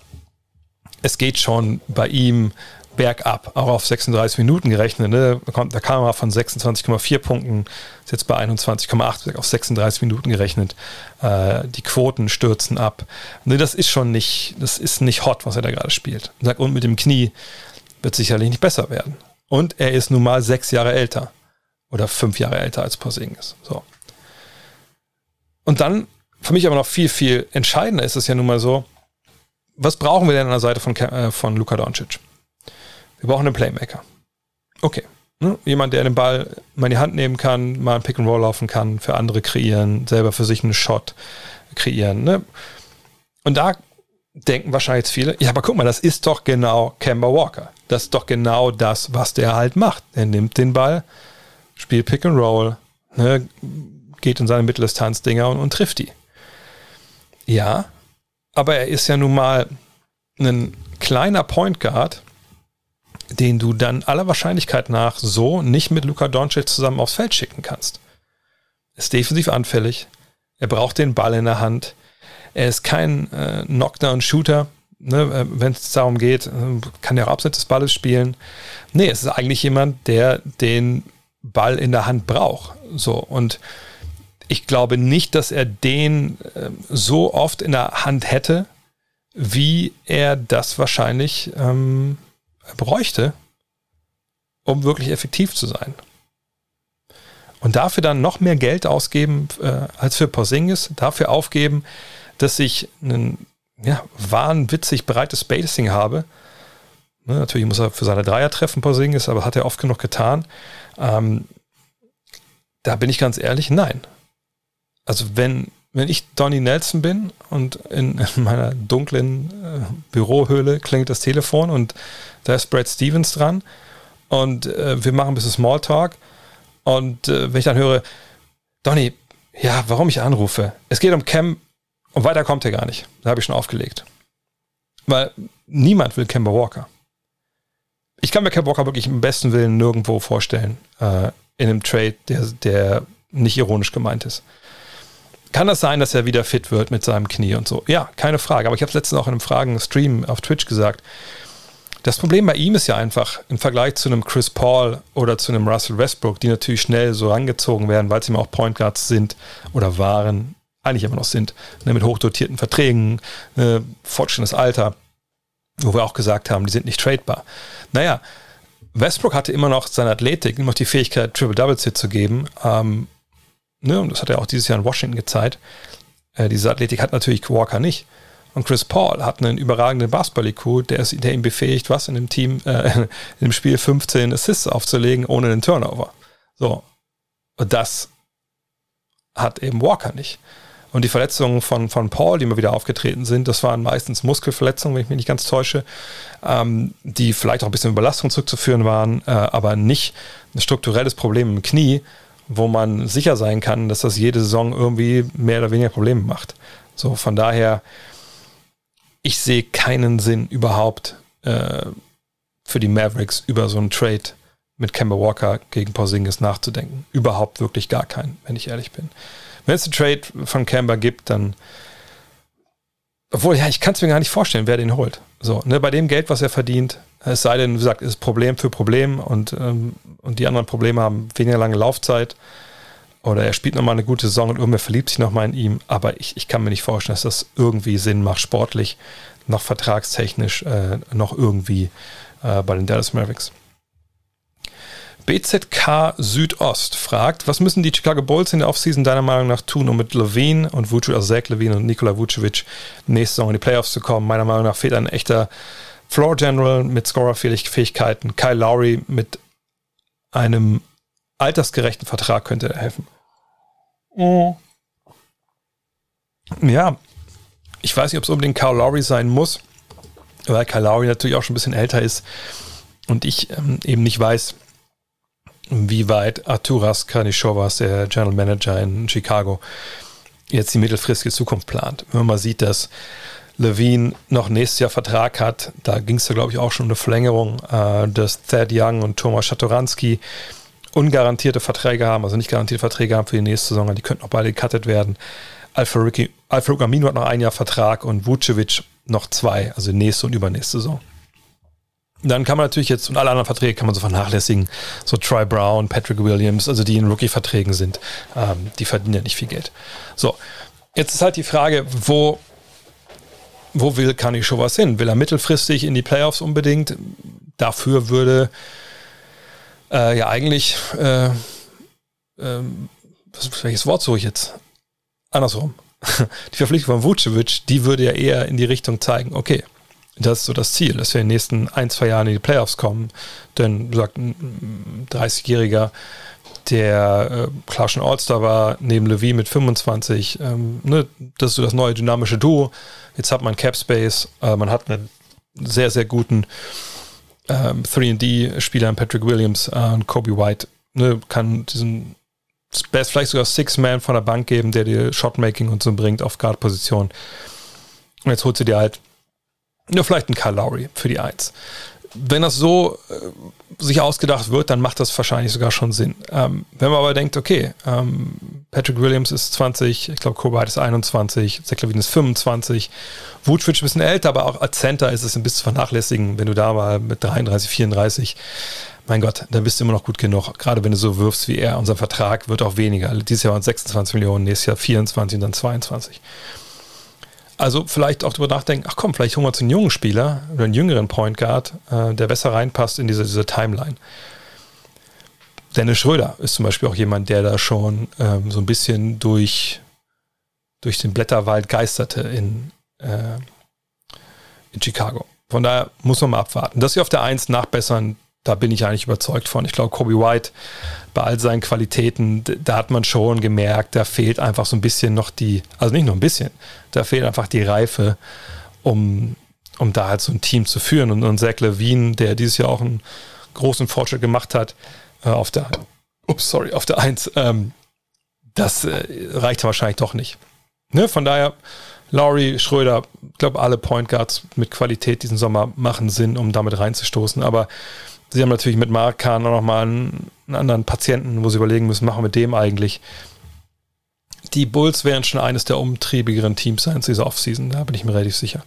es geht schon bei ihm bergab, auch auf 36 Minuten gerechnet. Ne? Da kam er von 26,4 Punkten, ist jetzt bei 21,8 auf 36 Minuten gerechnet. Äh, die Quoten stürzen ab. Ne, das ist schon nicht, das ist nicht hot, was er da gerade spielt. Und mit dem Knie wird sicherlich nicht besser werden. Und er ist nun mal sechs Jahre älter. Oder fünf Jahre älter als Porzingis. So. Und dann, für mich aber noch viel, viel entscheidender ist es ja nun mal so, was brauchen wir denn an der Seite von, äh, von Luka Doncic? Wir brauchen einen Playmaker. Okay. Ne? Jemand, der den Ball mal in die Hand nehmen kann, mal ein Pick and Roll laufen kann, für andere kreieren, selber für sich einen Shot kreieren. Ne? Und da denken wahrscheinlich jetzt viele, ja, aber guck mal, das ist doch genau Kemba Walker. Das ist doch genau das, was der halt macht. Er nimmt den Ball, spielt Pick and Roll, ne, geht in seine Mitteldistanz-Dinger und, und trifft die. Ja, aber er ist ja nun mal ein kleiner Point Guard, den du dann aller Wahrscheinlichkeit nach so nicht mit Luka Doncic zusammen aufs Feld schicken kannst. Ist defensiv anfällig. Er braucht den Ball in der Hand. Er ist kein äh, Knockdown-Shooter. Ne, äh, Wenn es darum geht, äh, kann er auch abseits des Balles spielen. Nee, es ist eigentlich jemand, der den Ball in der Hand braucht. So, und ich glaube nicht, dass er den äh, so oft in der Hand hätte, wie er das wahrscheinlich ähm, bräuchte, um wirklich effektiv zu sein. Und dafür dann noch mehr Geld ausgeben äh, als für Porzingis, dafür aufgeben, dass ich ein ja, wahnwitzig breites Spacing habe. Ne, natürlich muss er für seine Dreier treffen, Porzingis, aber hat er oft genug getan. Ähm, da bin ich ganz ehrlich, nein. Also wenn wenn ich Donny Nelson bin und in, meiner dunklen äh, Bürohöhle klingt das Telefon und da ist Brad Stevens dran und äh, wir machen ein bisschen Smalltalk und äh, wenn ich dann höre, Donny, ja, warum ich anrufe? Es geht um Cam und weiter kommt er gar nicht. Da habe ich schon aufgelegt. Weil niemand will Kemba Walker. Ich kann mir Kemba Walker wirklich im besten Willen nirgendwo vorstellen, äh, in einem Trade, der, der nicht ironisch gemeint ist. Kann das sein, dass er wieder fit wird mit seinem Knie und so? Ja, keine Frage. Aber ich habe es letztens auch in einem Fragen-Stream auf Twitch gesagt. Das Problem bei ihm ist ja einfach im Vergleich zu einem Chris Paul oder zu einem Russell Westbrook, die natürlich schnell so rangezogen werden, weil sie immer auch Point Guards sind oder waren, eigentlich immer noch sind, ne, mit hochdotierten Verträgen, äh, fortschreitendes Alter, wo wir auch gesagt haben, die sind nicht tradebar. Naja, Westbrook hatte immer noch seine Athletik, immer noch die Fähigkeit, Triple-Double-Sit zu geben. Ähm, ne, und das hat er auch dieses Jahr in Washington gezeigt. Äh, diese Athletik hat natürlich Walker nicht. Und Chris Paul hat einen überragenden Basketball-IQ, der, der ihm befähigt, was in dem Team, äh, in dem Spiel 15 Assists aufzulegen, ohne einen Turnover. So. Und das hat eben Walker nicht. Und die Verletzungen von, von Paul, die immer wieder aufgetreten sind, das waren meistens Muskelverletzungen, wenn ich mich nicht ganz täusche, ähm, die vielleicht auch ein bisschen Belastung zurückzuführen waren, äh, aber nicht ein strukturelles Problem im Knie, wo man sicher sein kann, dass das jede Saison irgendwie mehr oder weniger Probleme macht. So, von daher, ich sehe keinen Sinn überhaupt äh, für die Mavericks über so einen Trade mit Kemba Walker gegen Porzingis nachzudenken. Überhaupt wirklich gar keinen, wenn ich ehrlich bin. Wenn es einen Trade von Kemba gibt, dann obwohl, ja, ich kann es mir gar nicht vorstellen, wer den holt. So, ne, bei dem Geld, was er verdient, es sei denn, wie gesagt, ist Problem für Problem und, ähm, und die anderen Probleme haben weniger lange Laufzeit. Oder er spielt nochmal eine gute Saison und irgendwer verliebt sich nochmal in ihm. Aber ich, ich kann mir nicht vorstellen, dass das irgendwie Sinn macht, sportlich, noch vertragstechnisch, äh, noch irgendwie äh, bei den Dallas Mavericks. BZK Südost fragt, was müssen die Chicago Bulls in der Offseason deiner Meinung nach tun, um mit Levine und Vucevic, also Zach Levine und Nikola Vucevic nächste Saison in die Playoffs zu kommen? Meiner Meinung nach fehlt ein echter Floor General mit Scorer-Fähigkeiten. Kyle Lowry mit einem altersgerechten Vertrag könnte helfen. Mhm. Ja, ich weiß nicht, ob es unbedingt Kyle Lowry sein muss, weil Kyle Lowry natürlich auch schon ein bisschen älter ist und ich ähm, eben nicht weiß, wie weit Arturas Karnishovas, der General Manager in Chicago, jetzt die mittelfristige Zukunft plant. Wenn man mal sieht, dass Levine noch nächstes Jahr Vertrag hat, da ging es ja, glaube ich, auch schon um eine Verlängerung, äh, dass Thad Young und Thomas Schatoranski ungarantierte Verträge haben, also nicht garantierte Verträge haben für die nächste Saison, die könnten auch beide gecuttet werden. Alfa Amino hat noch ein Jahr Vertrag und Vucevic noch zwei, also nächste und übernächste Saison. Dann kann man natürlich jetzt, und alle anderen Verträge kann man so vernachlässigen, so Troy Brown, Patrick Williams, also die in Rookie-Verträgen sind, ähm, die verdienen ja nicht viel Geld. So, jetzt ist halt die Frage, wo, wo will Kani was hin? Will er mittelfristig in die Playoffs unbedingt? Dafür würde äh, ja eigentlich, äh, äh, welches Wort suche ich jetzt? Andersrum. Die Verpflichtung von Vucevic, die würde ja eher in die Richtung zeigen, okay, das ist so das Ziel, dass wir in den nächsten ein, zwei Jahren in die Playoffs kommen. Denn, sagt ein 30-Jähriger, der äh, klar schon All-Star war, neben Levy mit 25, ähm, ne, das ist so das neue dynamische Duo. Jetzt hat man Cap Space, äh, man hat einen sehr, sehr guten ähm, 3D-Spieler, Patrick Williams äh, und Kobe White, ne, kann diesen vielleicht sogar Six-Man von der Bank geben, der dir Shotmaking und so bringt auf Guard-Position. Und jetzt holt sie dir halt ja, vielleicht ein Kyle Lowry für die Eins. Wenn das so äh, sich ausgedacht wird, dann macht das wahrscheinlich sogar schon Sinn. Ähm, wenn man aber denkt, okay, ähm, Patrick Williams ist 20, ich glaube, Kobe ist 21, Zach Levine ist 25, Vucevic ein bisschen älter, aber auch als Center ist es ein bisschen vernachlässigen, wenn du da mal mit 33, 34, mein Gott, dann bist du immer noch gut genug. Gerade wenn du so wirfst wie er. Unser Vertrag wird auch weniger. Dieses Jahr waren es 26 Millionen, nächstes Jahr 24 und dann 22. Also vielleicht auch darüber nachdenken, ach komm, vielleicht holen wir uns einen jungen Spieler oder einen jüngeren Point Guard, äh, der besser reinpasst in diese, diese Timeline. Dennis Schröder ist zum Beispiel auch jemand, der da schon ähm, so ein bisschen durch, durch den Blätterwald geisterte in, äh, in Chicago. Von daher muss man mal abwarten. Dass sie auf der Eins nachbessern, da bin ich eigentlich überzeugt von. Ich glaube, Kobe White bei all seinen Qualitäten, da hat man schon gemerkt, da fehlt einfach so ein bisschen noch die, also nicht nur ein bisschen, da fehlt einfach die Reife, um, um da halt so ein Team zu führen. Und, und Zach Levine, der dieses Jahr auch einen großen Fortschritt gemacht hat, äh, auf der, ups, sorry, auf der Eins, ähm, das äh, reicht wahrscheinlich doch nicht. Ne? Von daher, Laurie, Schröder, ich glaube, alle Point Guards mit Qualität diesen Sommer machen Sinn, um damit reinzustoßen. Aber sie haben natürlich mit Mark Kahn auch nochmal einen, einen anderen Patienten, wo sie überlegen müssen, machen wir mit dem eigentlich. Die Bulls werden schon eines der umtriebigeren Teams sein in dieser Offseason, da bin ich mir relativ sicher.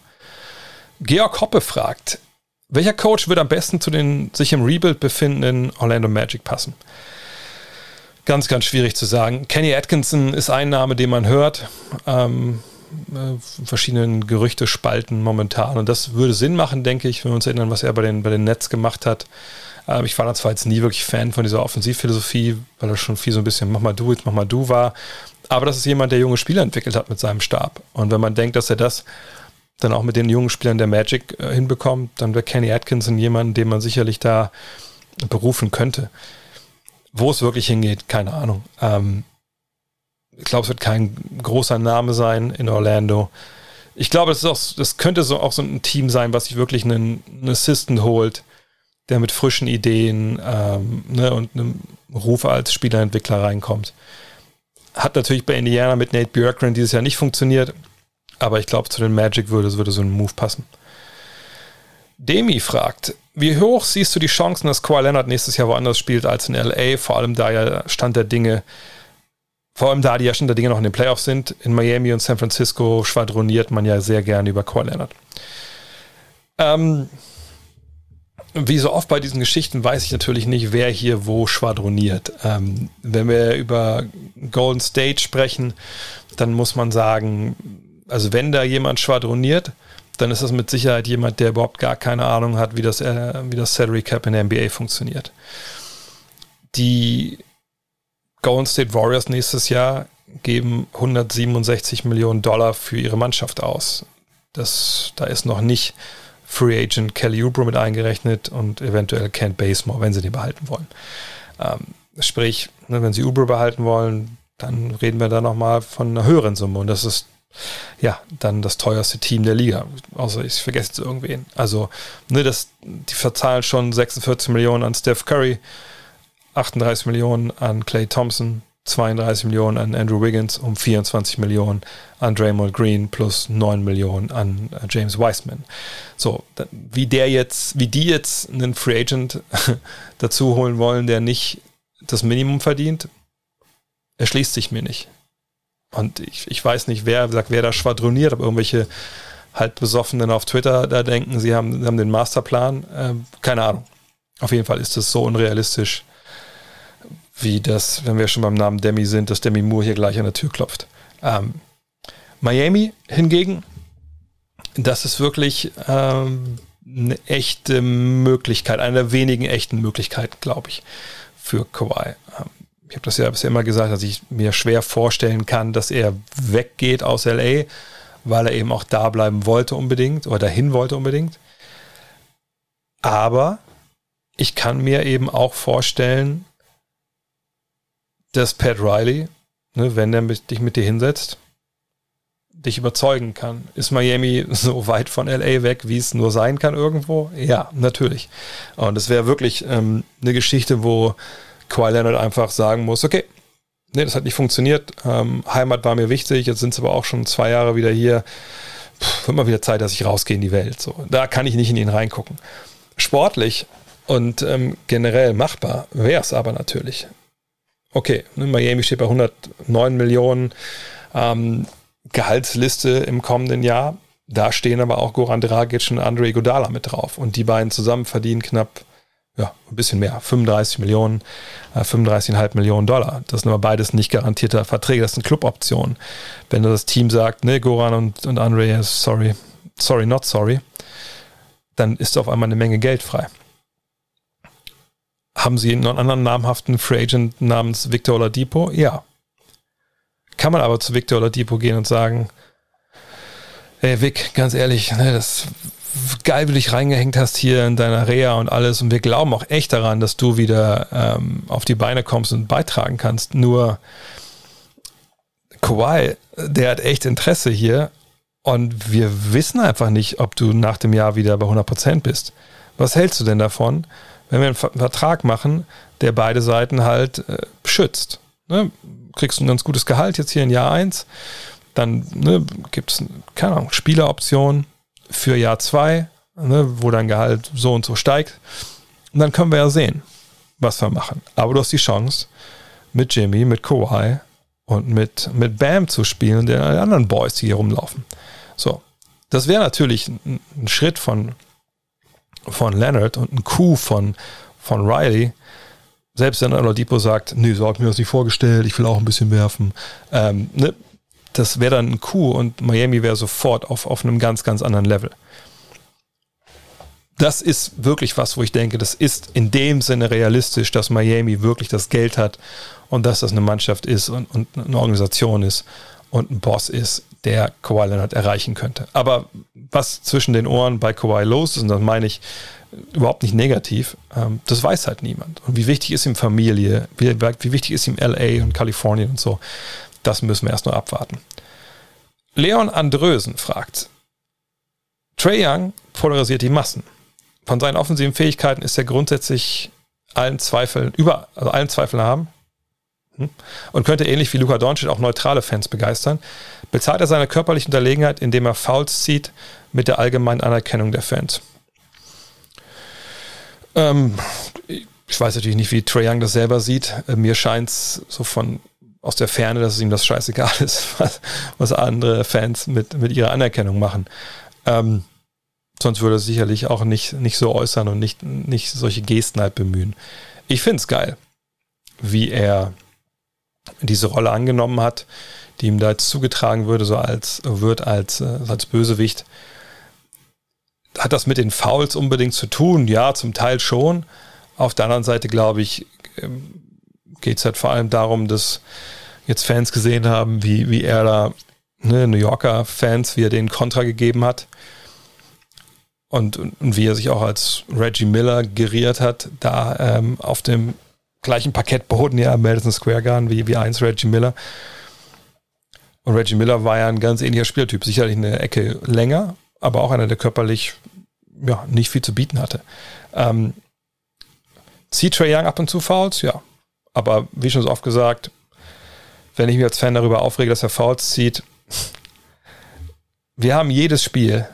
Georg Hoppe fragt, welcher Coach wird am besten zu den sich im Rebuild befindenden Orlando Magic passen? Ganz, ganz schwierig zu sagen. Kenny Atkinson ist ein Name, den man hört. Ähm, äh, verschiedenen Gerüchte spalten momentan. Und das würde Sinn machen, denke ich, wenn wir uns erinnern, was er bei den, bei den Nets gemacht hat. Ähm, ich war dann zwar jetzt nie wirklich Fan von dieser Offensivphilosophie, weil er schon viel so ein bisschen mach mal du, jetzt mach mal du war. Aber das ist jemand, der junge Spieler entwickelt hat mit seinem Stab. Und wenn man denkt, dass er das dann auch mit den jungen Spielern der Magic äh, hinbekommt, dann wäre Kenny Atkinson jemand, den man sicherlich da berufen könnte. Wo es wirklich hingeht, keine Ahnung. Ähm, ich glaube, es wird kein großer Name sein in Orlando. Ich glaube, das, auch, das könnte so auch so ein Team sein, was sich wirklich einen, einen Assistant holt, der mit frischen Ideen ähm, ne, und einem Ruf als Spielerentwickler reinkommt. Hat natürlich bei Indiana mit Nate Björkgren dieses Jahr nicht funktioniert, aber ich glaube, zu den Magic würde, würde so ein Move passen. Demi fragt, wie hoch siehst du die Chancen, dass Kawhi Leonard nächstes Jahr woanders spielt als in LA? Vor allem da ja Stand der Dinge, vor allem da die ja der Dinge noch in den Playoffs sind. In Miami und San Francisco schwadroniert man ja sehr gerne über Kawhi Leonard. Ähm, wie so oft bei diesen Geschichten weiß ich natürlich nicht, wer hier wo schwadroniert. Ähm, wenn wir über Golden State sprechen, dann muss man sagen, also wenn da jemand schwadroniert, dann ist das mit Sicherheit jemand, der überhaupt gar keine Ahnung hat, wie das, äh, wie das Salary Cap in der NBA funktioniert. Die Golden State Warriors nächstes Jahr geben 167 Millionen Dollar für ihre Mannschaft aus. Das, da ist noch nicht Free Agent Kelly Oubre mit eingerechnet und eventuell Kent Basemore, wenn sie den behalten wollen. Ähm, sprich, ne, wenn sie Oubre behalten wollen, dann reden wir da nochmal von einer höheren Summe und das ist ja dann das teuerste Team der Liga. Außer ich vergesse jetzt irgendwen. Also, ne, das, die verzahlen schon 46 Millionen an Steph Curry, 38 Millionen an Clay Thompson, 32 Millionen an Andrew Wiggins und 24 Millionen an Draymond Green plus 9 Millionen an äh, James Wiseman. So, wie der jetzt, wie die jetzt einen Free Agent dazu holen wollen, der nicht das Minimum verdient, erschließt sich mir nicht. Und ich, ich weiß nicht, wer sagt, wer da schwadroniert, ob irgendwelche halt Besoffenen auf Twitter da denken, sie haben, haben den Masterplan. Äh, keine Ahnung. Auf jeden Fall ist das so unrealistisch wie das, wenn wir schon beim Namen Demi sind, dass Demi Moore hier gleich an der Tür klopft. Ähm, Miami hingegen, das ist wirklich ähm, eine echte Möglichkeit, eine der wenigen echten Möglichkeiten, glaube ich, für Kawhi. Ähm, ich habe das ja bisher immer gesagt, dass ich mir schwer vorstellen kann, dass er weggeht aus LA, weil er eben auch da bleiben wollte unbedingt oder dahin wollte unbedingt. Aber ich kann mir eben auch vorstellen, dass Pat Riley, ne, wenn er dich mit dir hinsetzt, dich überzeugen kann. Ist Miami so weit von LA weg, wie es nur sein kann irgendwo? Ja, natürlich. Und es wäre wirklich ähm, eine Geschichte, wo Kawhi Leonard einfach sagen muss, okay, nee, das hat nicht funktioniert. Ähm, Heimat war mir wichtig, jetzt sind es aber auch schon zwei Jahre wieder hier. Puh, wird mal wieder Zeit, dass ich rausgehe in die Welt. So, da kann ich nicht in ihn reingucken. Sportlich und ähm, generell machbar wäre es aber natürlich okay, ne, Miami steht bei 109 Millionen ähm, Gehaltsliste im kommenden Jahr. Da stehen aber auch Goran Dragic und Andre Godala mit drauf. Und die beiden zusammen verdienen knapp, ja, ein bisschen mehr, 35 Millionen, äh, 35,5 Millionen Dollar. Das sind aber beides nicht garantierte Verträge, das sind Cluboptionen. Wenn das Team sagt, ne, Goran und, und Andre, sorry, sorry, not sorry, dann ist auf einmal eine Menge Geld frei. Haben Sie einen anderen namhaften Free Agent namens Victor Oladipo? Ja. Kann man aber zu Victor Oladipo gehen und sagen, ey Vic, ganz ehrlich, ne, das geil, wie du dich reingehängt hast hier in deiner Reha und alles und wir glauben auch echt daran, dass du wieder ähm, auf die Beine kommst und beitragen kannst. Nur Kawhi, der hat echt Interesse hier und wir wissen einfach nicht, ob du nach dem Jahr wieder bei 100% bist. Was hältst du denn davon, wenn wir einen Vertrag machen, der beide Seiten halt äh, schützt. Ne? Kriegst du ein ganz gutes Gehalt jetzt hier in Jahr 1, dann ne, gibt es, keine Ahnung, Spieleroption für Jahr 2, ne, wo dein Gehalt so und so steigt. Und dann können wir ja sehen, was wir machen. Aber du hast die Chance, mit Jimmy, mit Kawhi und mit, mit Bam zu spielen und den anderen Boys, die hier rumlaufen. So. Das wäre natürlich ein, ein Schritt von von Leonard und ein Coup von, von Riley, selbst wenn Oladipo sagt, nee, so habe ich mir das nicht vorgestellt, ich will auch ein bisschen werfen, ähm, ne, das wäre dann ein Coup und Miami wäre sofort auf, auf einem ganz, ganz anderen Level. Das ist wirklich was, wo ich denke, das ist in dem Sinne realistisch, dass Miami wirklich das Geld hat und dass das eine Mannschaft ist und, und eine Organisation ist und ein Boss ist, der Kawhi Leonard erreichen könnte. Aber was zwischen den Ohren bei Kawhi los ist, und das meine ich überhaupt nicht negativ, ähm, das weiß halt niemand. Und wie wichtig ist ihm Familie, wie, wie wichtig ist ihm LA und Kalifornien und so, das müssen wir erst nur abwarten. Leon Andrösen fragt, Trey Young polarisiert die Massen. Von seinen offensiven Fähigkeiten ist er grundsätzlich allen Zweifeln, über, also allen Zweifeln haben. Hm? Und könnte ähnlich wie Luka Doncic auch neutrale Fans begeistern. Bezahlt er seine körperliche Unterlegenheit, indem er Fouls zieht, mit der allgemeinen Anerkennung der Fans. Ähm, ich weiß natürlich nicht, wie Trae Young das selber sieht. Äh, mir scheint es so von aus der Ferne, dass es ihm das scheißegal ist, was, was andere Fans mit, mit ihrer Anerkennung machen. Ähm, sonst würde er sicherlich auch nicht, nicht so äußern und nicht, nicht solche Gesten halt bemühen. Ich finde es geil, wie er diese Rolle angenommen hat, die ihm da jetzt zugetragen würde, so als wird als, äh, als Bösewicht. Hat das mit den Fouls unbedingt zu tun? Ja, zum Teil schon. Auf der anderen Seite, glaube ich, ähm, geht es halt vor allem darum, dass jetzt Fans gesehen haben, wie, wie er da, ne, New Yorker Fans, wie er den Kontra gegeben hat. Und, und, wie er sich auch als Reggie Miller geriert hat, da ähm, auf dem gleichen Parkettboden ja Madison Square Garden wie, wie eins Reggie Miller. Und Reggie Miller war ja ein ganz ähnlicher Spielertyp, sicherlich eine Ecke länger, aber auch einer, der körperlich ja, nicht viel zu bieten hatte. Ähm, zieht Trey Young ab und zu Fouls? Ja. Aber wie schon so oft gesagt, wenn ich mich als Fan darüber aufrege, dass er Fouls zieht, wir haben jedes Spiel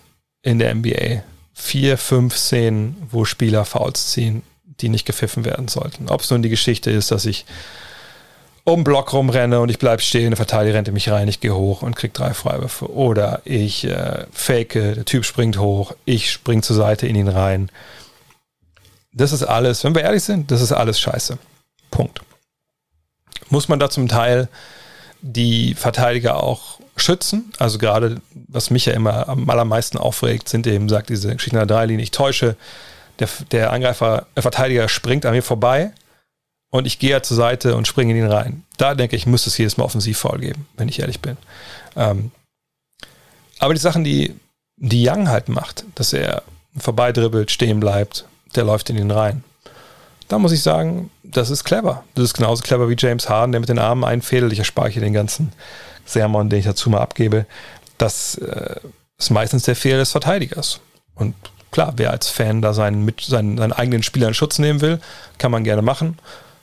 in der NBA vier, fünf Szenen, wo Spieler Fouls ziehen die nicht gepfiffen werden sollten. Ob es nun die Geschichte ist, dass ich um Block rumrenne und ich bleibe stehen, der Verteidiger rennt mich rein, ich gehe hoch und kriege drei Freiwürfe. Oder ich äh, fake, der Typ springt hoch, ich springe zur Seite in ihn rein. Das ist alles, wenn wir ehrlich sind, das ist alles scheiße. Punkt. Muss man da zum Teil die Verteidiger auch schützen? Also gerade, was mich ja immer am allermeisten aufregt, sind eben, sagt diese Geschichte der Dreilinie, ich täusche der, der Angreifer, der Verteidiger springt an mir vorbei und ich gehe zur Seite und springe in ihn rein. Da denke ich, müsste es jedes Mal offensiv faul geben, wenn ich ehrlich bin. Ähm, aber die Sachen, die, die Young halt macht, dass er vorbeidribbelt, stehen bleibt, der läuft in ihn rein. Da muss ich sagen, das ist clever. Das ist genauso clever wie James Harden, der mit den Armen einfädelt. Ich erspare hier den ganzen Sermon, den ich dazu mal abgebe. Das äh, ist meistens der Fehler des Verteidigers. Und klar, wer als Fan da seinen, mit, seinen, seinen eigenen Spieler in Schutz nehmen will, kann man gerne machen.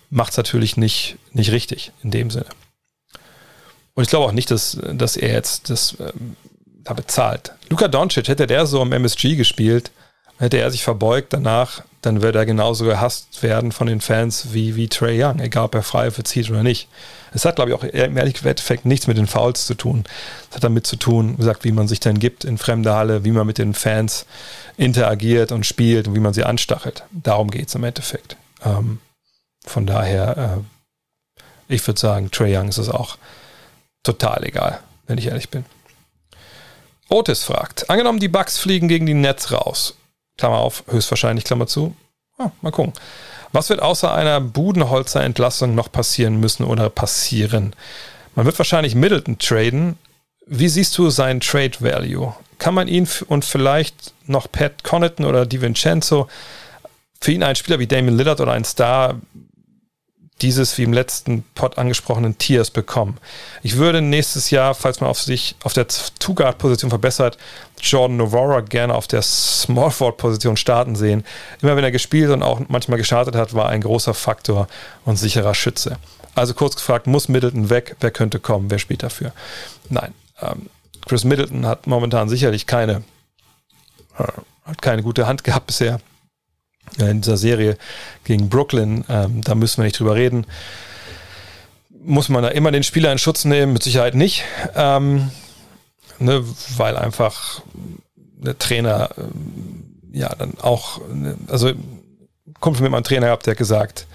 Macht es natürlich nicht, nicht richtig in dem Sinne. Und ich glaube auch nicht, dass, dass er jetzt das ähm, da bezahlt. Luka Doncic, hätte der so am MSG gespielt, hätte er sich verbeugt danach, dann würde er genauso gehasst werden von den Fans wie, wie Trey Young, egal ob er Freiwürfe zieht oder nicht. Es hat, glaube ich, auch im Endeffekt nichts mit den Fouls zu tun. Es hat damit zu tun, wie gesagt, wie man sich dann gibt in fremder Halle, wie man mit den Fans interagiert und spielt und wie man sie anstachelt. Darum geht es im Endeffekt. Ähm, von daher, äh, ich würde sagen, Trey Young ist es auch total egal, wenn ich ehrlich bin. Otis fragt, angenommen die Bugs fliegen gegen die Nets raus. Klammer auf, höchstwahrscheinlich, Klammer zu. Ah, mal gucken. Was wird außer einer Budenholzer-Entlassung noch passieren müssen oder passieren? Man wird wahrscheinlich Middleton traden. Wie siehst du seinen Trade Value? Kann man ihn und vielleicht noch Pat Connaughton oder DiVincenzo für ihn einen Spieler wie Damien Lillard oder ein Star dieses wie im letzten Pod angesprochenen Tiers bekommen. Ich würde nächstes Jahr, falls man auf sich auf der Two-Guard-Position verbessert, Jordan Novara gerne auf der Small-Forward-Position starten sehen. Immer wenn er gespielt und auch manchmal gestartet hat, war ein großer Faktor und sicherer Schütze. Also kurz gefragt, muss Middleton weg? Wer könnte kommen? Wer spielt dafür? Nein. Ähm, Chris Middleton hat momentan sicherlich keine, äh, hat keine gute Hand gehabt bisher in dieser Serie gegen Brooklyn, ähm, da müssen wir nicht drüber reden. Muss man da immer den Spieler in Schutz nehmen? Mit Sicherheit nicht, ähm, ne, weil einfach der Trainer äh, ja dann auch, ne, also Kumpel mit meinem Trainer gehabt, der hat gesagt,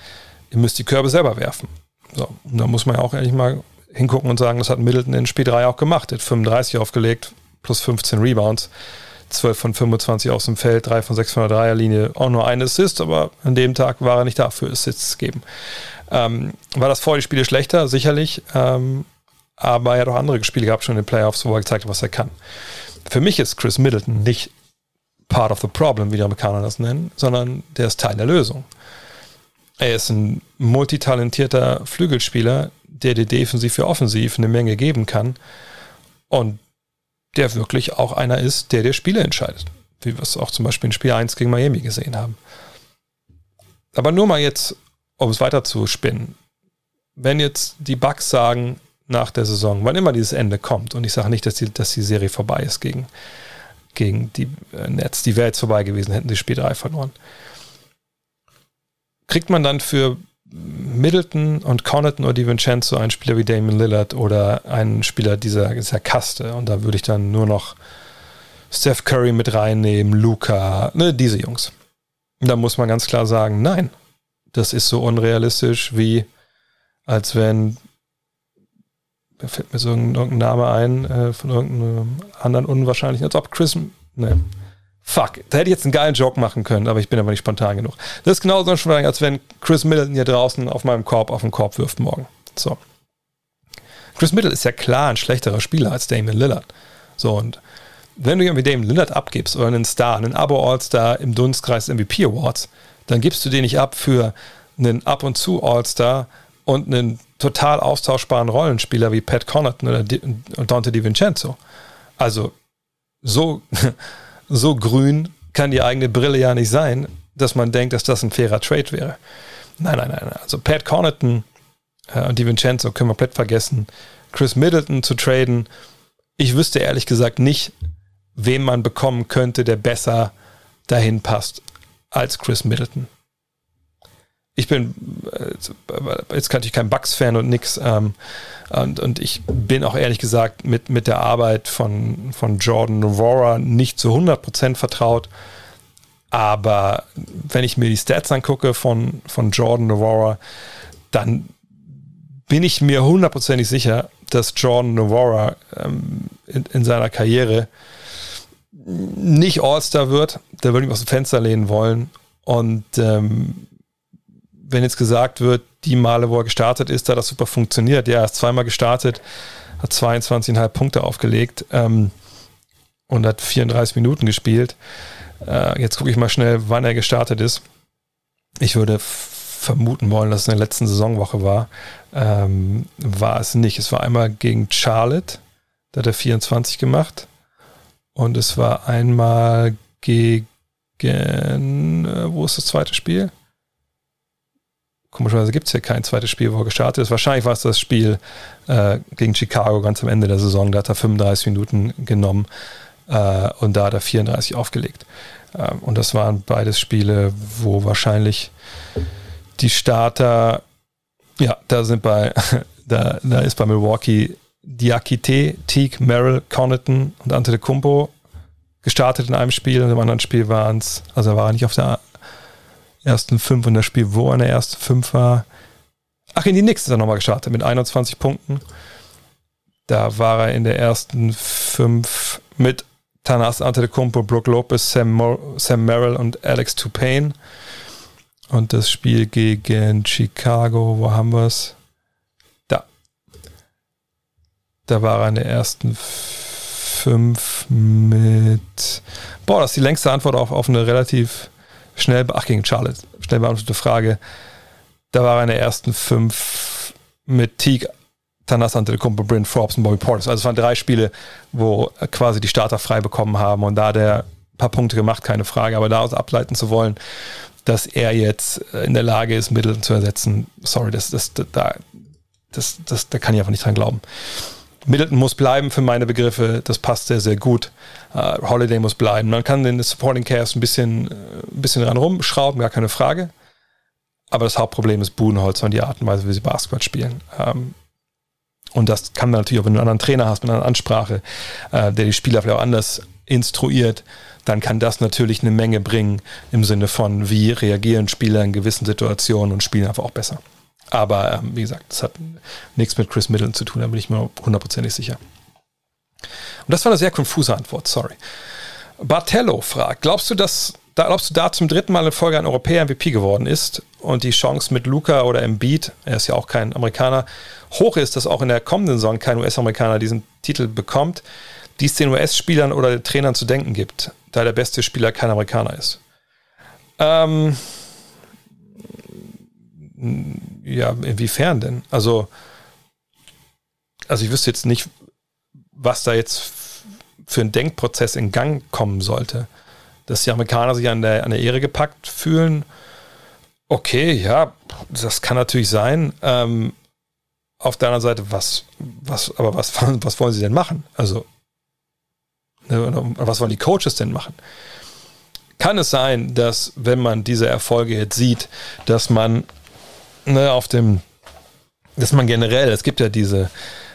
ihr müsst die Körbe selber werfen. So, und da muss man ja auch ehrlich mal hingucken und sagen, das hat Middleton in Spiel 3 auch gemacht. Er hat 35 aufgelegt, plus 15 Rebounds. 12 von 25 aus dem Feld, 3 von 6 von der Dreierlinie, auch nur ein Assist, aber an dem Tag war er nicht da für Assists geben. Ähm, war das vor die Spiele schlechter? Sicherlich. Ähm, aber er hat auch andere Spiele gehabt schon in den Playoffs, wo er gezeigt hat, was er kann. Für mich ist Chris Middleton nicht part of the problem, wie die Amerikaner das nennen, sondern der ist Teil der Lösung. Er ist ein multitalentierter Flügelspieler, der dir defensiv für offensiv eine Menge geben kann und der wirklich auch einer ist, der dir Spiele entscheidet. Wie wir es auch zum Beispiel in Spiel 1 gegen Miami gesehen haben. Aber nur mal jetzt, um es weiter zu spinnen. Wenn jetzt die Bucks sagen nach der Saison, wann immer dieses Ende kommt, und ich sage nicht, dass die, dass die Serie vorbei ist gegen, gegen die äh, Nets, die wäre jetzt vorbei gewesen, hätten sie Spiel 3 verloren kriegt man dann für Middleton und Connaughton oder DiVincenzo einen Spieler wie Damon Lillard oder einen Spieler dieser, dieser Kaste. Und da würde ich dann nur noch Steph Curry mit reinnehmen, Luca, ne, diese Jungs. Da muss man ganz klar sagen, nein, das ist so unrealistisch wie als wenn, da fällt mir so irgendein Name ein äh, von irgendeinem anderen unwahrscheinlichen, als ob Chris, ne, Fuck, da hätte ich jetzt einen geilen Joke machen können, aber ich bin aber nicht spontan genug. Das ist genauso schon, als wenn Chris Middleton hier draußen auf meinem Korb auf den Korb wirft morgen. So. Chris Middleton ist ja klar ein schlechterer Spieler als Damian Lillard. So, und wenn du irgendwie Damian Lillard abgibst oder einen Star, einen Abo-All-Star im Dunstkreis MVP Awards, dann gibst du den nicht ab für einen ab und zu All-Star und einen total austauschbaren Rollenspieler wie Pat Connaughton oder Dante DiVincenzo. Also, so so grün kann die eigene Brille ja nicht sein, dass man denkt, dass das ein fairer Trade wäre. Nein, nein, nein. Also Pat Connaughton äh, und die Vincenzo können wir komplett vergessen. Chris Middleton zu traden. Ich wüsste ehrlich gesagt nicht, wen man bekommen könnte, der besser dahin passt als Chris Middleton ich bin äh, jetzt kann ich kein Bugs-Fan und nix. Ähm, und, und ich bin auch ehrlich gesagt mit, mit der Arbeit von, von Jordan Novora nicht zu 100% vertraut. Aber wenn ich mir die Stats angucke von, von Jordan Novora, dann bin ich mir hundertprozentig sicher, dass Jordan Novora ähm, in, in, seiner Karriere nicht All-Star wird. Da würde ich aus dem Fenster lehnen wollen. Und ähm, wenn jetzt gesagt wird, die Male, wo er gestartet ist, da das super funktioniert. Ja, er ist zweimal gestartet, hat 22,5 Punkte aufgelegt ähm, und hat 34 Minuten gespielt. Äh, jetzt gucke ich mal schnell, wann er gestartet ist. Ich würde vermuten wollen, dass es in der letzten Saisonwoche war. Ähm, war es nicht. Es war einmal gegen Charlotte, da hat er 24 gemacht. Und es war einmal gegen, äh, wo ist das zweite Spiel? Komischerweise gibt es hier kein zweites Spiel, wo er gestartet ist. Wahrscheinlich war es das Spiel äh, gegen Chicago ganz am Ende der Saison. Da hat er 35 Minuten genommen äh, und da hat er 34 aufgelegt. Äh, und das waren beides Spiele, wo wahrscheinlich die Starter, ja, da sind bei, da, da ist bei Milwaukee Diakite, Teague, Merrill, Connaughton und Ante de Kumpo gestartet in einem Spiel und im anderen Spiel waren es, also war er nicht auf der ersten fünf und das Spiel, wo er in der ersten fünf war. Ach, in die Knicks ist er nochmal gestartet mit 21 Punkten. Da war er in der ersten fünf mit Tanas Antetokounmpo, Brook Lopez, Sam, Mor Sam Merrill und Alex Tupain. Und das Spiel gegen Chicago, wo haben wir es? Da. Da war er in der ersten fünf mit. Boah, das ist die längste Antwort auf, auf eine relativ schnell, ach, gegen Charlotte, schnell beantwortete Frage. Da war er in der ersten fünf mit Teague, Tanas Antetokounmpo, Bryn Forbes und Bobby Portis. Also es waren drei Spiele, wo quasi die Starter frei bekommen haben und da der paar Punkte gemacht, keine Frage. Aber daraus ableiten zu wollen, dass er jetzt in der Lage ist, Mittel zu ersetzen, sorry, das, das, da, das, das, da kann ich einfach nicht dran glauben. Middleton muss bleiben für meine Begriffe, das passt sehr, sehr gut. Uh, Holiday muss bleiben. Man kann den Supporting Cast ein bisschen, äh, ein bisschen ran rumschrauben, gar keine Frage. Aber das Hauptproblem ist Budenholzer und die Art und Weise, wie sie Basketball spielen. Um, ähm, und das kann man natürlich auch, wenn du einen anderen Trainer hast mit einer Ansprache, uh, der die Spieler vielleicht auch anders instruiert, dann kann das natürlich eine Menge bringen im Sinne von, wie reagieren Spieler in gewissen Situationen und spielen einfach auch besser. Aber ähm, wie gesagt, das hat nichts mit Chris Middleton zu tun, da bin ich mir hundertprozentig sicher. Und das war eine sehr konfuse Antwort, sorry. Bartello fragt, glaubst du, dass da, ob du da zum dritten Mal in Folge ein Europäer MVP geworden ist und die Chance mit Luca oder Embiid, er ist ja auch kein Amerikaner, hoch ist, dass auch in der kommenden Saison kein US-Amerikaner diesen Titel bekommt, die es den US-Spielern oder den Trainern zu denken gibt, da der beste Spieler kein Amerikaner ist. Ähm, ja, inwiefern denn? Also, also ich wüsste jetzt nicht, was da jetzt für ein Denkprozess in Gang kommen sollte. Dass die Amerikaner sich an der, an der Ehre gepackt fühlen, okay, ja, das kann natürlich sein. Ähm, auf der anderen Seite, was, was, aber was, was wollen sie denn machen? Also, ne, was wollen die Coaches denn machen? Kann es sein, dass, wenn man diese Erfolge jetzt sieht, dass man ne, auf dem, dass man generell, es gibt ja diese,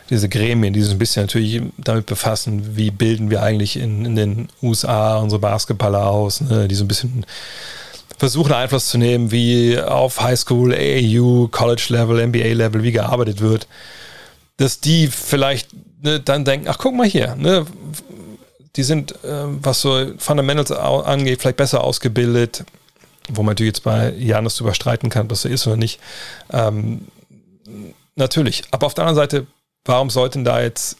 diese Gremien, die sich ein bisschen natürlich damit befassen, wie bilden wir eigentlich in, in den USA unsere Basketballer aus, ne, die so ein bisschen versuchen Einfluss zu nehmen, wie auf Highschool, AAU, College-Level, NBA-Level, wie gearbeitet wird, dass die vielleicht ne, dann denken, ach guck mal hier, ne, die sind, äh, was so Fundamentals angeht, vielleicht besser ausgebildet, wo man natürlich jetzt bei Janus drüber streiten kann, das so ist oder nicht. Ähm, natürlich. Aber auf der anderen Seite, warum sollten da jetzt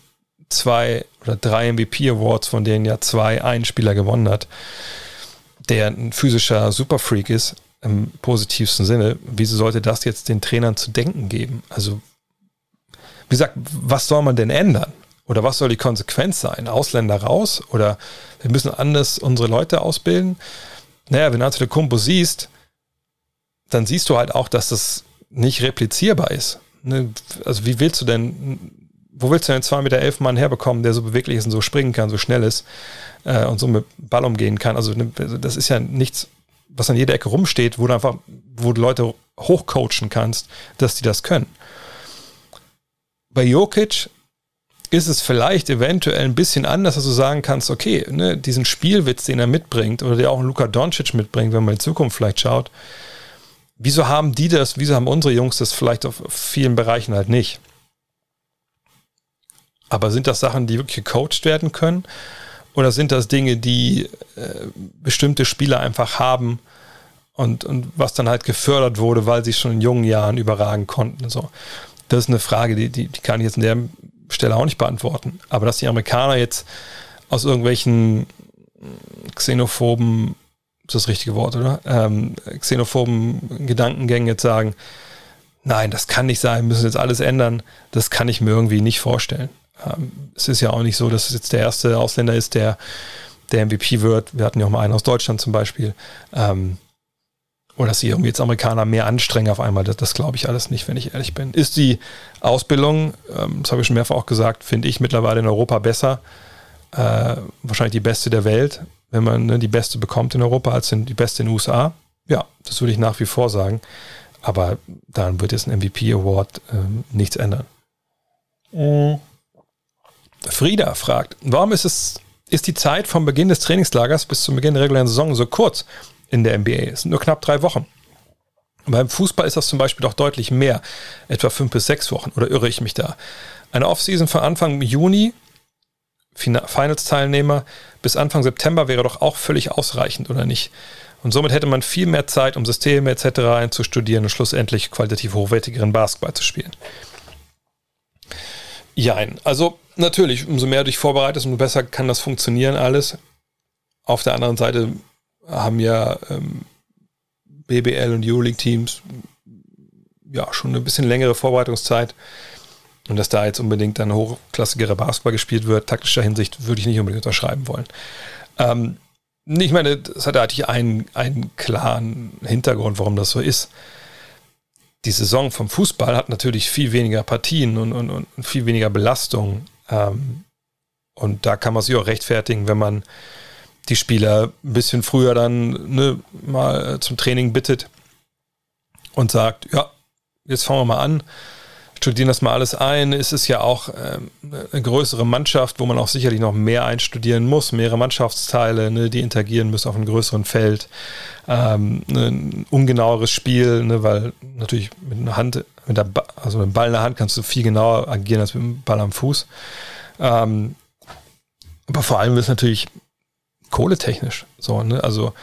zwei oder drei MVP-Awards, von denen ja zwei ein Spieler gewonnen hat, der ein physischer Superfreak ist, im positivsten Sinne, wieso sollte das jetzt den Trainern zu denken geben? Also, wie gesagt, was soll man denn ändern? Oder was soll die Konsequenz sein? Ausländer raus? Oder wir müssen anders unsere Leute ausbilden? Naja, wenn du Antetokounmpo siehst, dann siehst du halt auch, dass das nicht replizierbar ist. Ne? Also wie willst du denn, wo willst du denn zwei Meter elf Mann herbekommen, der so beweglich ist und so springen kann, so schnell ist äh, und so mit Ball umgehen kann? Also ne, das ist ja nichts, was an jeder Ecke rumsteht, wo du einfach, wo du Leute hochcoachen kannst, dass die das können. Bei Jokic ist es vielleicht eventuell ein bisschen anders, dass du sagen kannst, okay, ne, diesen Spielwitz, den er mitbringt, oder der auch Luka Doncic mitbringt, wenn man in Zukunft vielleicht schaut, wieso haben die das, wieso haben unsere Jungs das vielleicht auf vielen Bereichen halt nicht? Aber sind das Sachen, die wirklich gecoacht werden können? Oder sind das Dinge, die äh, bestimmte Spieler einfach haben und, und was dann halt gefördert wurde, weil sie schon in jungen Jahren überragen konnten? So. Das ist eine Frage, die, die, die kann ich jetzt in der Stelle auch nicht beantworten. Aber dass die Amerikaner jetzt aus irgendwelchen xenophoben, ist das richtige Wort, oder? Ähm, xenophoben Gedankengängen jetzt sagen, nein, das kann nicht sein, müssen jetzt alles ändern, das kann ich mir irgendwie nicht vorstellen. Ähm, es ist ja auch nicht so, dass es jetzt der erste Ausländer ist, der der MVP wird. Wir hatten ja auch mal einen aus Deutschland zum Beispiel. Ähm, oder dass sie irgendwie jetzt Amerikaner mehr anstrengen auf einmal, das, das glaube ich alles nicht, wenn ich ehrlich bin. Ist die Ausbildung, ähm, das habe ich schon mehrfach auch gesagt, finde ich mittlerweile in Europa besser. Äh, wahrscheinlich die beste der Welt, wenn man ne, die beste bekommt in Europa als in, die beste in den USA. Ja, das würde ich nach wie vor sagen. Aber dann wird jetzt ein MVP-Award ähm, nichts ändern. Mhm. Frieda fragt, warum ist es, ist die Zeit vom Beginn des Trainingslagers bis zum Beginn der regulären Saison so kurz? In der NBA. Es sind nur knapp drei Wochen. Beim Fußball ist das zum Beispiel doch deutlich mehr, etwa fünf bis sechs Wochen, oder irre ich mich da? Eine Offseason von Anfang Juni, Finals-Teilnehmer, bis Anfang September wäre doch auch völlig ausreichend, oder nicht? Und somit hätte man viel mehr Zeit, um Systeme etc. einzustudieren und schlussendlich qualitativ hochwertigeren Basketball zu spielen. Jein. Also natürlich, umso mehr du dich vorbereitest, umso besser kann das funktionieren alles. Auf der anderen Seite haben ja ähm, BBL und Euroleague-Teams ja schon ein bisschen längere Vorbereitungszeit. Und dass da jetzt unbedingt dann hochklassigere Basketball gespielt wird, taktischer Hinsicht, würde ich nicht unbedingt unterschreiben wollen. Ähm, ich meine, das hat eigentlich einen, einen klaren Hintergrund, warum das so ist. Die Saison vom Fußball hat natürlich viel weniger Partien und, und, und viel weniger Belastung. Ähm, und da kann man sich auch rechtfertigen, wenn man die Spieler ein bisschen früher dann ne, mal zum Training bittet und sagt, ja, jetzt fangen wir mal an, studieren das mal alles ein. Es ist ja auch ähm, eine größere Mannschaft, wo man auch sicherlich noch mehr einstudieren muss, mehrere Mannschaftsteile, ne, die interagieren müssen auf einem größeren Feld. Ähm, ne, ein ungenaueres Spiel, ne, weil natürlich mit einer Hand, mit der ba also mit dem Ball in der Hand kannst du viel genauer agieren als mit dem Ball am Fuß. Ähm, aber vor allem ist natürlich kohletechnisch. So, ne? Also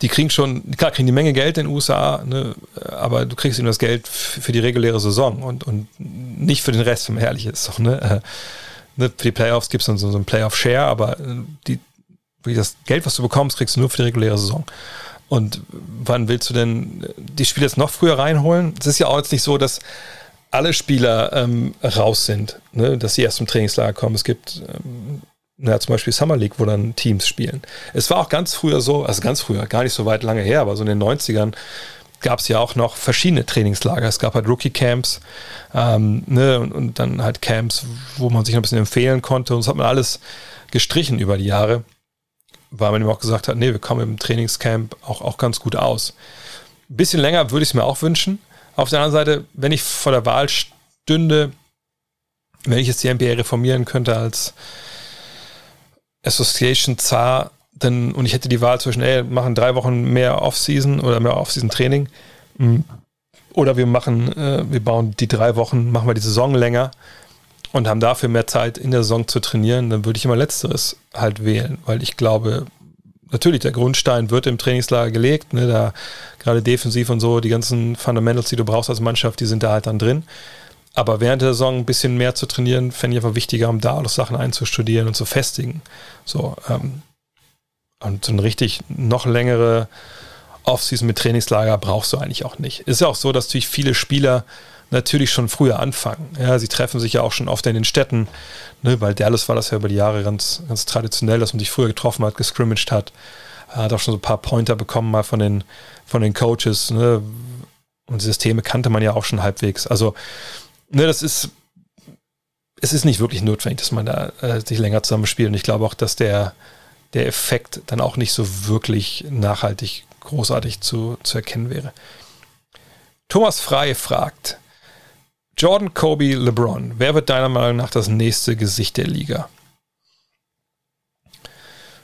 die kriegen schon, klar, kriegen die Menge Geld in den USA, ne, aber du kriegst eben das Geld für die reguläre Saison und, und nicht für den Rest, wenn man ehrlich ist. So, ne? Äh, ne, für die Playoffs gibt es dann so, so ein Playoff-Share, aber äh, die, das Geld, was du bekommst, kriegst du nur für die reguläre Saison. Und wann willst du denn die Spieler jetzt noch früher reinholen? Es ist ja auch jetzt nicht so, dass alle Spieler ähm, raus sind, ne? dass sie erst zum Trainingslager kommen. Es gibt ähm, na, zum Beispiel Summer League, wo dann Teams spielen. Es war auch ganz früher so, also ganz früher, gar nicht so weit lange her, aber so in den 90ern gab es ja auch noch verschiedene Trainingslager. Es gab halt Rookie-Camps ähm, ne, und, und, dann halt Camps, wo man sich ein bisschen empfehlen konnte. Und das hat man alles gestrichen über die Jahre, weil man eben auch gesagt hat, nee, wir kommen im Trainingscamp auch, auch ganz gut aus. Ein bisschen länger würde ich es mir auch wünschen. Auf der anderen Seite, wenn ich vor der Wahl stünde, wenn ich jetzt die NBA reformieren könnte als Association ZAR, dann, und ich hätte die Wahl zwischen, ey, machen drei Wochen mehr Off-Season oder mehr Off-Season-Training hm, oder wir machen, äh, wir bauen die drei Wochen, machen wir die Saison länger und haben dafür mehr Zeit in der Saison zu trainieren, dann würde ich immer Letzteres halt wählen, weil ich glaube, natürlich, der Grundstein wird im Trainingslager gelegt, ne, da gerade defensiv und so, die ganzen Fundamentals, die du brauchst als Mannschaft, die sind da halt dann drin. Aber während der Saison ein bisschen mehr zu trainieren, fände ich einfach wichtiger, um da alles Sachen einzustudieren und zu festigen. So, ähm, und so eine richtig noch längere Offseason mit Trainingslager brauchst du eigentlich auch nicht. Ist ja auch so, dass natürlich viele Spieler natürlich schon früher anfangen. Ja, sie treffen sich ja auch schon oft in den Städten, ne, weil Dallas war das ja über die Jahre ganz, ganz traditionell, dass man sich früher getroffen hat, gescrimmaged hat. Hat auch schon so ein paar Pointer bekommen mal von den, von den Coaches. Ne, und Systeme kannte man ja auch schon halbwegs. Also ne, das ist, es ist nicht wirklich notwendig, dass man da äh, sich länger zusammenspielt. Und ich glaube auch, dass der, der Effekt dann auch nicht so wirklich nachhaltig großartig zu, zu erkennen wäre. Thomas Frey fragt, Jordan, Kobe, LeBron, wer wird deiner Meinung nach das nächste Gesicht der Liga?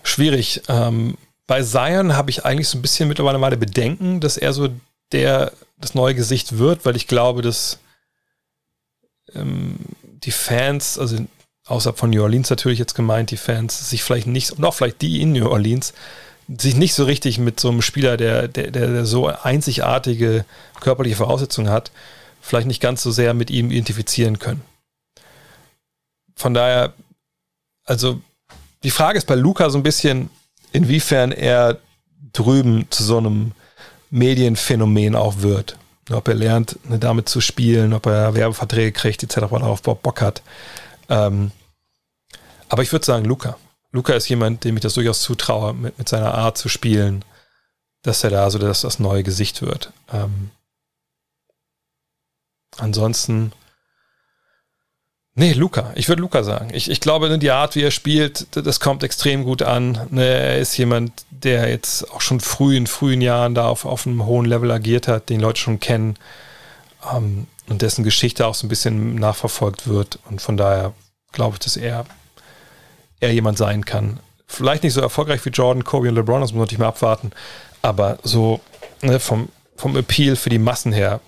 Schwierig. Ähm, bei Zion habe ich eigentlich so ein bisschen mittlerweile meine Bedenken, dass er so der das neue Gesicht wird, weil ich glaube, dass ähm, die Fans, also außer von New Orleans natürlich jetzt gemeint, die Fans sich vielleicht nicht, und auch vielleicht die in New Orleans, sich nicht so richtig mit so einem Spieler, der, der, der so einzigartige körperliche Voraussetzungen hat, vielleicht nicht ganz so sehr mit ihm identifizieren können. Von daher, also die Frage ist bei Luca so ein bisschen, inwiefern er drüben zu so einem Medienphänomen auch wird ob er lernt, ne, damit zu spielen, ob er Werbeverträge kriegt, etc., ob er darauf Bock hat. Ähm, aber ich würde sagen, Luca. Luca ist jemand, dem ich das durchaus zutraue, mit, mit seiner Art zu spielen, dass er da so das, das neue Gesicht wird. Ähm, ansonsten Nee, Luca. Ich würde Luca sagen. Ich, ich glaube, die Art, wie er spielt, das kommt extrem gut an. Ne, er ist jemand, der jetzt auch schon früh in frühen Jahren da auf, auf einem hohen Level agiert hat, den Leute schon kennen ähm, und dessen Geschichte auch so ein bisschen nachverfolgt wird. Und von daher glaube ich, dass er, er jemand sein kann. Vielleicht nicht so erfolgreich wie Jordan, Kobe und LeBron, das muss man natürlich mal abwarten. Aber so ne, vom, vom Appeal für die Massen her,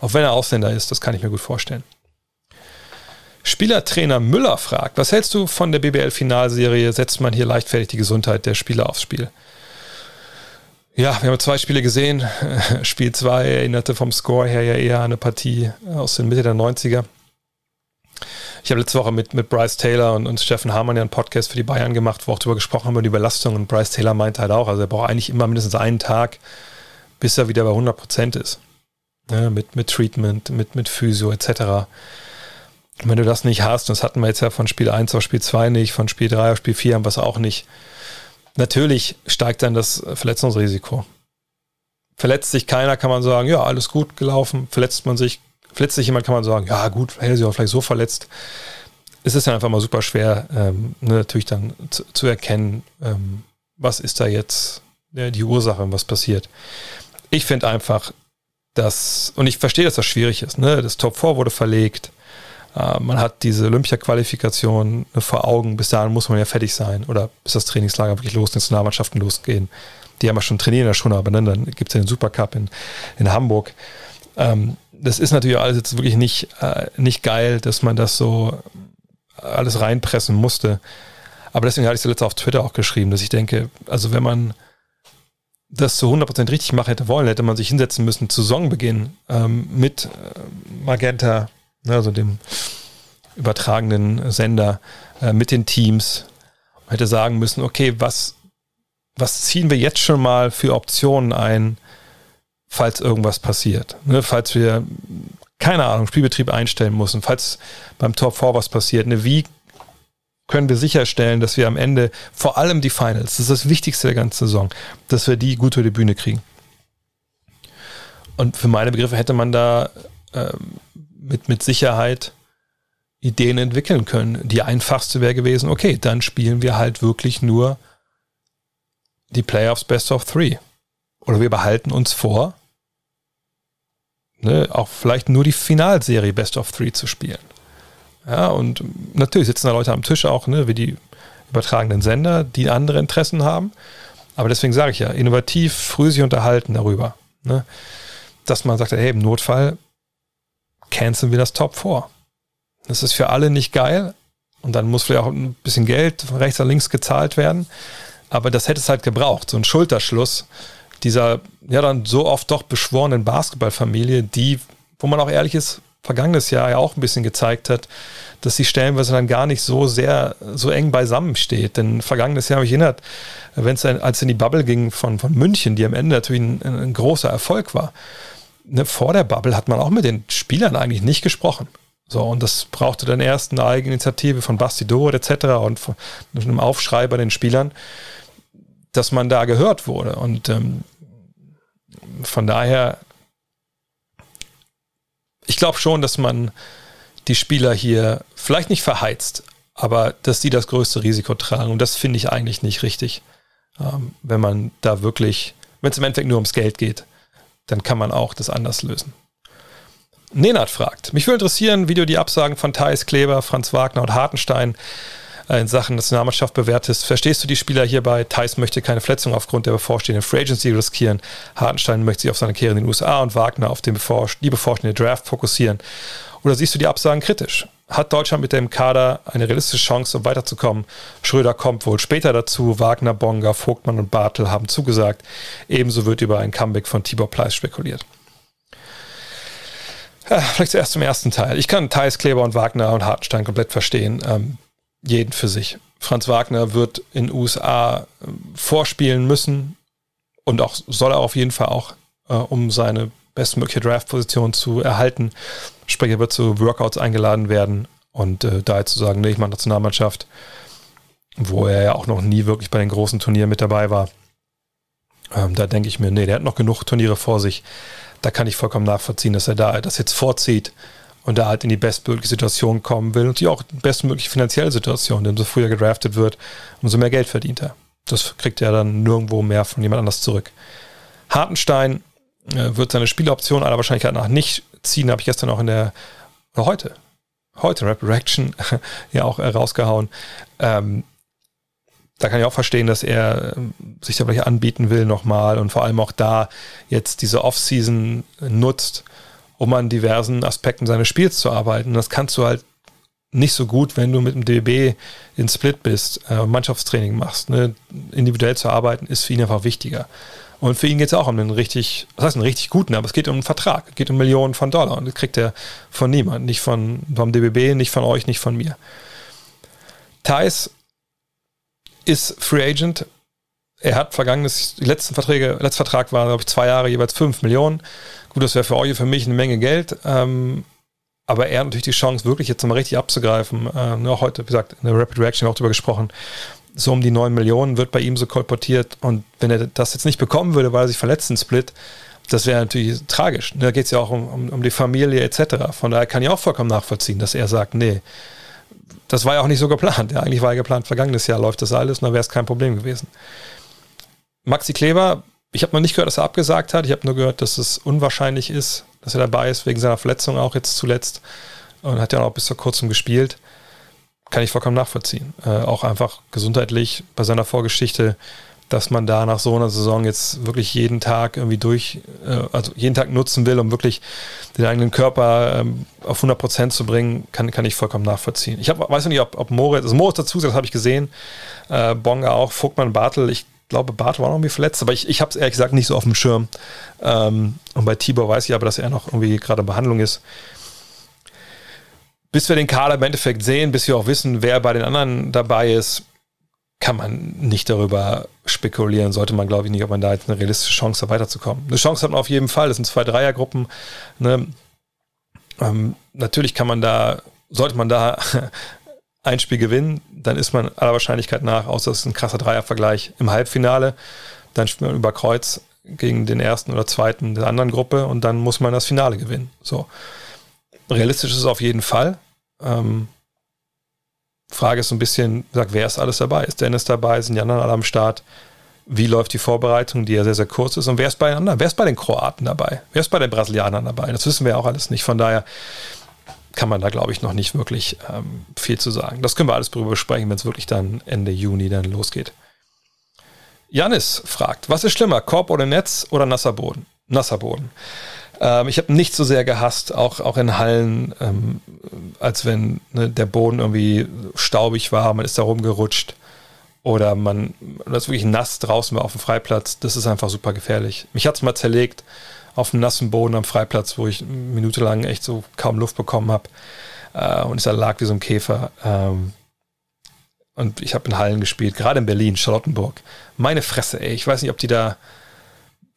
auch wenn er Ausländer ist, das kann ich mir gut vorstellen. Spielertrainer Müller fragt, was hältst du von der BBL-Finalserie? Setzt man hier leichtfertig die Gesundheit der Spieler aufs Spiel? Ja, wir haben zwei Spiele gesehen. Spiel 2 erinnerte vom Score her ja eher an eine Partie aus den Mitte der 90er. Ich habe letzte Woche mit, mit Bryce Taylor und, und Steffen Hamann ja einen Podcast für die Bayern gemacht, wo auch darüber gesprochen haben, über die Überlastung. Und Bryce Taylor meinte halt auch, also er braucht eigentlich immer mindestens einen Tag, bis er wieder bei 100 Prozent ist. Ja, mit, mit Treatment, mit, mit Physio etc wenn du das nicht hast, und das hatten wir jetzt ja von Spiel 1 auf Spiel 2 nicht, von Spiel 3 auf Spiel 4 haben wir es auch nicht, natürlich steigt dann das Verletzungsrisiko. Verletzt sich keiner, kann man sagen, ja, alles gut gelaufen. Verletzt man sich, verletzt sich jemand, kann man sagen, ja, gut, hätte sich auch vielleicht so verletzt. Es ist ja einfach mal super schwer, ähm, ne, natürlich dann zu, zu erkennen, ähm, was ist da jetzt ja, die Ursache, was passiert. Ich finde einfach, dass, und ich verstehe, dass das schwierig ist, ne? Das Top 4 wurde verlegt. Äh, man hat diese Olympia-Qualifikation vor Augen, bis dahin muss man ja fertig sein oder bis das Trainingslager wirklich los, die Nationalmannschaften losgehen. Die haben ja schon trainieren ja schon, aber dann, dann gibt es ja den Supercup in, in Hamburg. Ähm, das ist natürlich alles jetzt wirklich nicht, äh, nicht geil, dass man das so alles reinpressen musste. Aber deswegen hatte ich es letzte auf Twitter auch geschrieben, dass ich denke, also wenn man das zu 100% richtig machen hätte wollen, hätte man sich hinsetzen müssen zu Saisonbeginn ähm, mit äh, Magenta, also dem übertragenen Sender, äh, mit den Teams, hätte sagen müssen, okay, was, was ziehen wir jetzt schon mal für Optionen ein, falls irgendwas passiert. Ne, falls wir, keine Ahnung, Spielbetrieb einstellen müssen, falls beim Top 4 was passiert. Ne, wie können wir sicherstellen, dass wir am Ende vor allem die Finals, das ist das Wichtigste der ganzen Saison, dass wir die gut über die Bühne kriegen. Und für meine Begriffe hätte man da äh, mit, mit Sicherheit Ideen entwickeln können. Die einfachste wäre gewesen, okay, dann spielen wir halt wirklich nur die Playoffs Best of Three. Oder wir behalten uns vor, ne, auch vielleicht nur die Finalserie Best of Three zu spielen. Ja, und natürlich sitzen da Leute am Tisch auch, ne, wie die übertragenen Sender, die andere Interessen haben. Aber deswegen sage ich ja, innovativ, früh sich unterhalten darüber. Ne, dass man sagt, hey, im Notfall canceln wir das Top 4. Das ist für alle nicht geil. Und dann muss vielleicht auch ein bisschen Geld von rechts oder links gezahlt werden. Aber das hätte es halt gebraucht. So ein Schulterschluss dieser ja dann so oft doch beschworenen Basketballfamilie, die, wo man auch ehrlich ist, vergangenes Jahr ja auch ein bisschen gezeigt hat, dass die stellenweise dann gar nicht so sehr, so eng beisammen steht. Denn vergangenes Jahr habe ich erinnert, wenn es als in die Bubble ging von, von München, die am Ende natürlich ein, ein großer Erfolg war. Ne, vor der Bubble hat man auch mit den Spielern eigentlich nicht gesprochen. So, und das brauchte dann erst eine Eigeninitiative von Basti Doret etc. und von einem Aufschrei bei den Spielern, dass man da gehört wurde. Und ähm, von daher ich glaube schon, dass man die Spieler hier vielleicht nicht verheizt, aber dass die das größte Risiko tragen. Und das finde ich eigentlich nicht richtig. Ähm, wenn man da wirklich, wenn es im Endeffekt nur ums Geld geht, dann kann man auch das anders lösen. Nenad fragt, mich würde interessieren, wie du die Absagen von Thais Kleber, Franz Wagner und Hartenstein äh, in Sachen Nationalmannschaft bewertest. Verstehst du die Spieler hierbei? Thais möchte keine Verletzung aufgrund der bevorstehenden Free Agency riskieren. Hartenstein möchte sich auf seine Karriere in den USA und Wagner auf den bevor, die bevorstehende Draft fokussieren. Oder siehst du die Absagen kritisch? Hat Deutschland mit dem Kader eine realistische Chance, um weiterzukommen? Schröder kommt wohl später dazu. Wagner, Bonga, Vogtmann und Bartel haben zugesagt. Ebenso wird über ein Comeback von Tibor Pleiss spekuliert. Ja, vielleicht zuerst zum ersten Teil. Ich kann Thais, Kleber und Wagner und Hartenstein komplett verstehen. Ähm, jeden für sich. Franz Wagner wird in USA äh, vorspielen müssen und auch soll er auf jeden Fall auch, äh, um seine bestmögliche Draft-Position zu erhalten. Sprich, er wird zu Workouts eingeladen werden und äh, da jetzt zu sagen, nee, ich mache Nationalmannschaft, wo er ja auch noch nie wirklich bei den großen Turnieren mit dabei war. Ähm, da denke ich mir, nee, der hat noch genug Turniere vor sich. Da kann ich vollkommen nachvollziehen, dass er da das jetzt vorzieht und da halt in die bestmögliche Situation kommen will und die auch bestmögliche finanzielle Situation, denn so früher gedraftet wird, umso mehr Geld verdient er. Das kriegt er dann nirgendwo mehr von jemand anders zurück. Hartenstein wird seine Spieloption aller Wahrscheinlichkeit nach nicht ziehen, habe ich gestern auch in der, heute, heute Rap Reaction ja auch äh, rausgehauen. Ähm, da kann ich auch verstehen, dass er ähm, sich da vielleicht anbieten will nochmal und vor allem auch da jetzt diese Offseason nutzt, um an diversen Aspekten seines Spiels zu arbeiten. Das kannst du halt nicht so gut, wenn du mit dem DB in Split bist, äh, Mannschaftstraining machst. Ne? Individuell zu arbeiten ist für ihn einfach wichtiger. Und für ihn geht es auch um einen richtig, was heißt einen richtig guten, aber es geht um einen Vertrag, es geht um Millionen von Dollar und das kriegt er von niemandem, nicht von, vom DBB, nicht von euch, nicht von mir. Thais ist Free Agent. Er hat vergangenes, die letzten Verträge, letzter Vertrag war, glaube ich, zwei Jahre, jeweils fünf Millionen. Gut, das wäre für euch für mich eine Menge Geld. Ähm, aber er hat natürlich die Chance, wirklich jetzt mal richtig abzugreifen. Ähm, auch heute, wie gesagt, in der Rapid Reaction auch darüber gesprochen. So um die 9 Millionen wird bei ihm so kolportiert. Und wenn er das jetzt nicht bekommen würde, weil er sich verletzt in Split, das wäre natürlich tragisch. Da geht es ja auch um, um, um, die Familie etc. Von daher kann ich auch vollkommen nachvollziehen, dass er sagt, nee, das war ja auch nicht so geplant. Ja, eigentlich war ja geplant, vergangenes Jahr läuft das alles und dann wäre es kein Problem gewesen. Maxi Kleber ich habe noch nicht gehört, dass er abgesagt hat. Ich habe nur gehört, dass es unwahrscheinlich ist, dass er dabei ist, wegen seiner Verletzung auch jetzt zuletzt. Und hat ja auch bis vor kurzem gespielt. Kann ich vollkommen nachvollziehen. Äh, auch einfach gesundheitlich bei seiner Vorgeschichte, dass man da nach so einer Saison jetzt wirklich jeden Tag irgendwie durch, äh, also jeden Tag nutzen will, um wirklich den eigenen Körper ähm, auf 100 Prozent zu bringen, kann, kann ich vollkommen nachvollziehen. Ich hab, weiß nicht, ob, ob Moritz, also Moritz dazu, das habe ich gesehen, äh, Bonga auch, Vogtmann, Bartel, ich glaube, Bart war noch irgendwie verletzt, aber ich, ich habe es ehrlich gesagt nicht so auf dem Schirm. Ähm, und bei Tibor weiß ich aber, dass er noch irgendwie gerade in Behandlung ist. Bis wir den Kader im Endeffekt sehen, bis wir auch wissen, wer bei den anderen dabei ist, kann man nicht darüber spekulieren. Sollte man, glaube ich, nicht, ob man da jetzt eine realistische Chance hat, weiterzukommen. Eine Chance hat man auf jeden Fall. Das sind zwei Dreiergruppen. Ne? Ähm, natürlich kann man da, sollte man da ein Spiel gewinnen, dann ist man aller Wahrscheinlichkeit nach, außer es ist ein krasser Dreiervergleich, im Halbfinale. Dann spielt man über Kreuz gegen den ersten oder zweiten der anderen Gruppe und dann muss man das Finale gewinnen. So. Realistisch ist es auf jeden Fall. Ähm, Frage ist so ein bisschen, sag, wer ist alles dabei? Ist Dennis dabei? Sind die anderen alle am Start? Wie läuft die Vorbereitung, die ja sehr, sehr kurz ist? Und wer ist bei den anderen? Wer ist bei den Kroaten dabei? Wer ist bei den Brasilianern dabei? Das wissen wir ja auch alles nicht. Von daher kann man da, glaube ich, noch nicht wirklich ähm, viel zu sagen. Das können wir alles darüber besprechen, wenn es wirklich dann Ende Juni dann losgeht. Janis fragt, was ist schlimmer, Korb oder Netz oder nasser Boden? Nasser Boden. Ähm, ich habe nicht so sehr gehasst, auch, auch in Hallen, ähm, als wenn ne, der Boden irgendwie staubig war, man ist da rumgerutscht oder man das wirklich nass draußen war auf dem Freiplatz. Das ist einfach super gefährlich. Mich hat es mal zerlegt auf dem nassen Boden am Freiplatz, wo ich eine Minute lang echt so kaum Luft bekommen habe äh, und ich da lag wie so ein Käfer. Ähm, und ich habe in Hallen gespielt, gerade in Berlin, Charlottenburg. Meine Fresse, ey. Ich weiß nicht, ob die da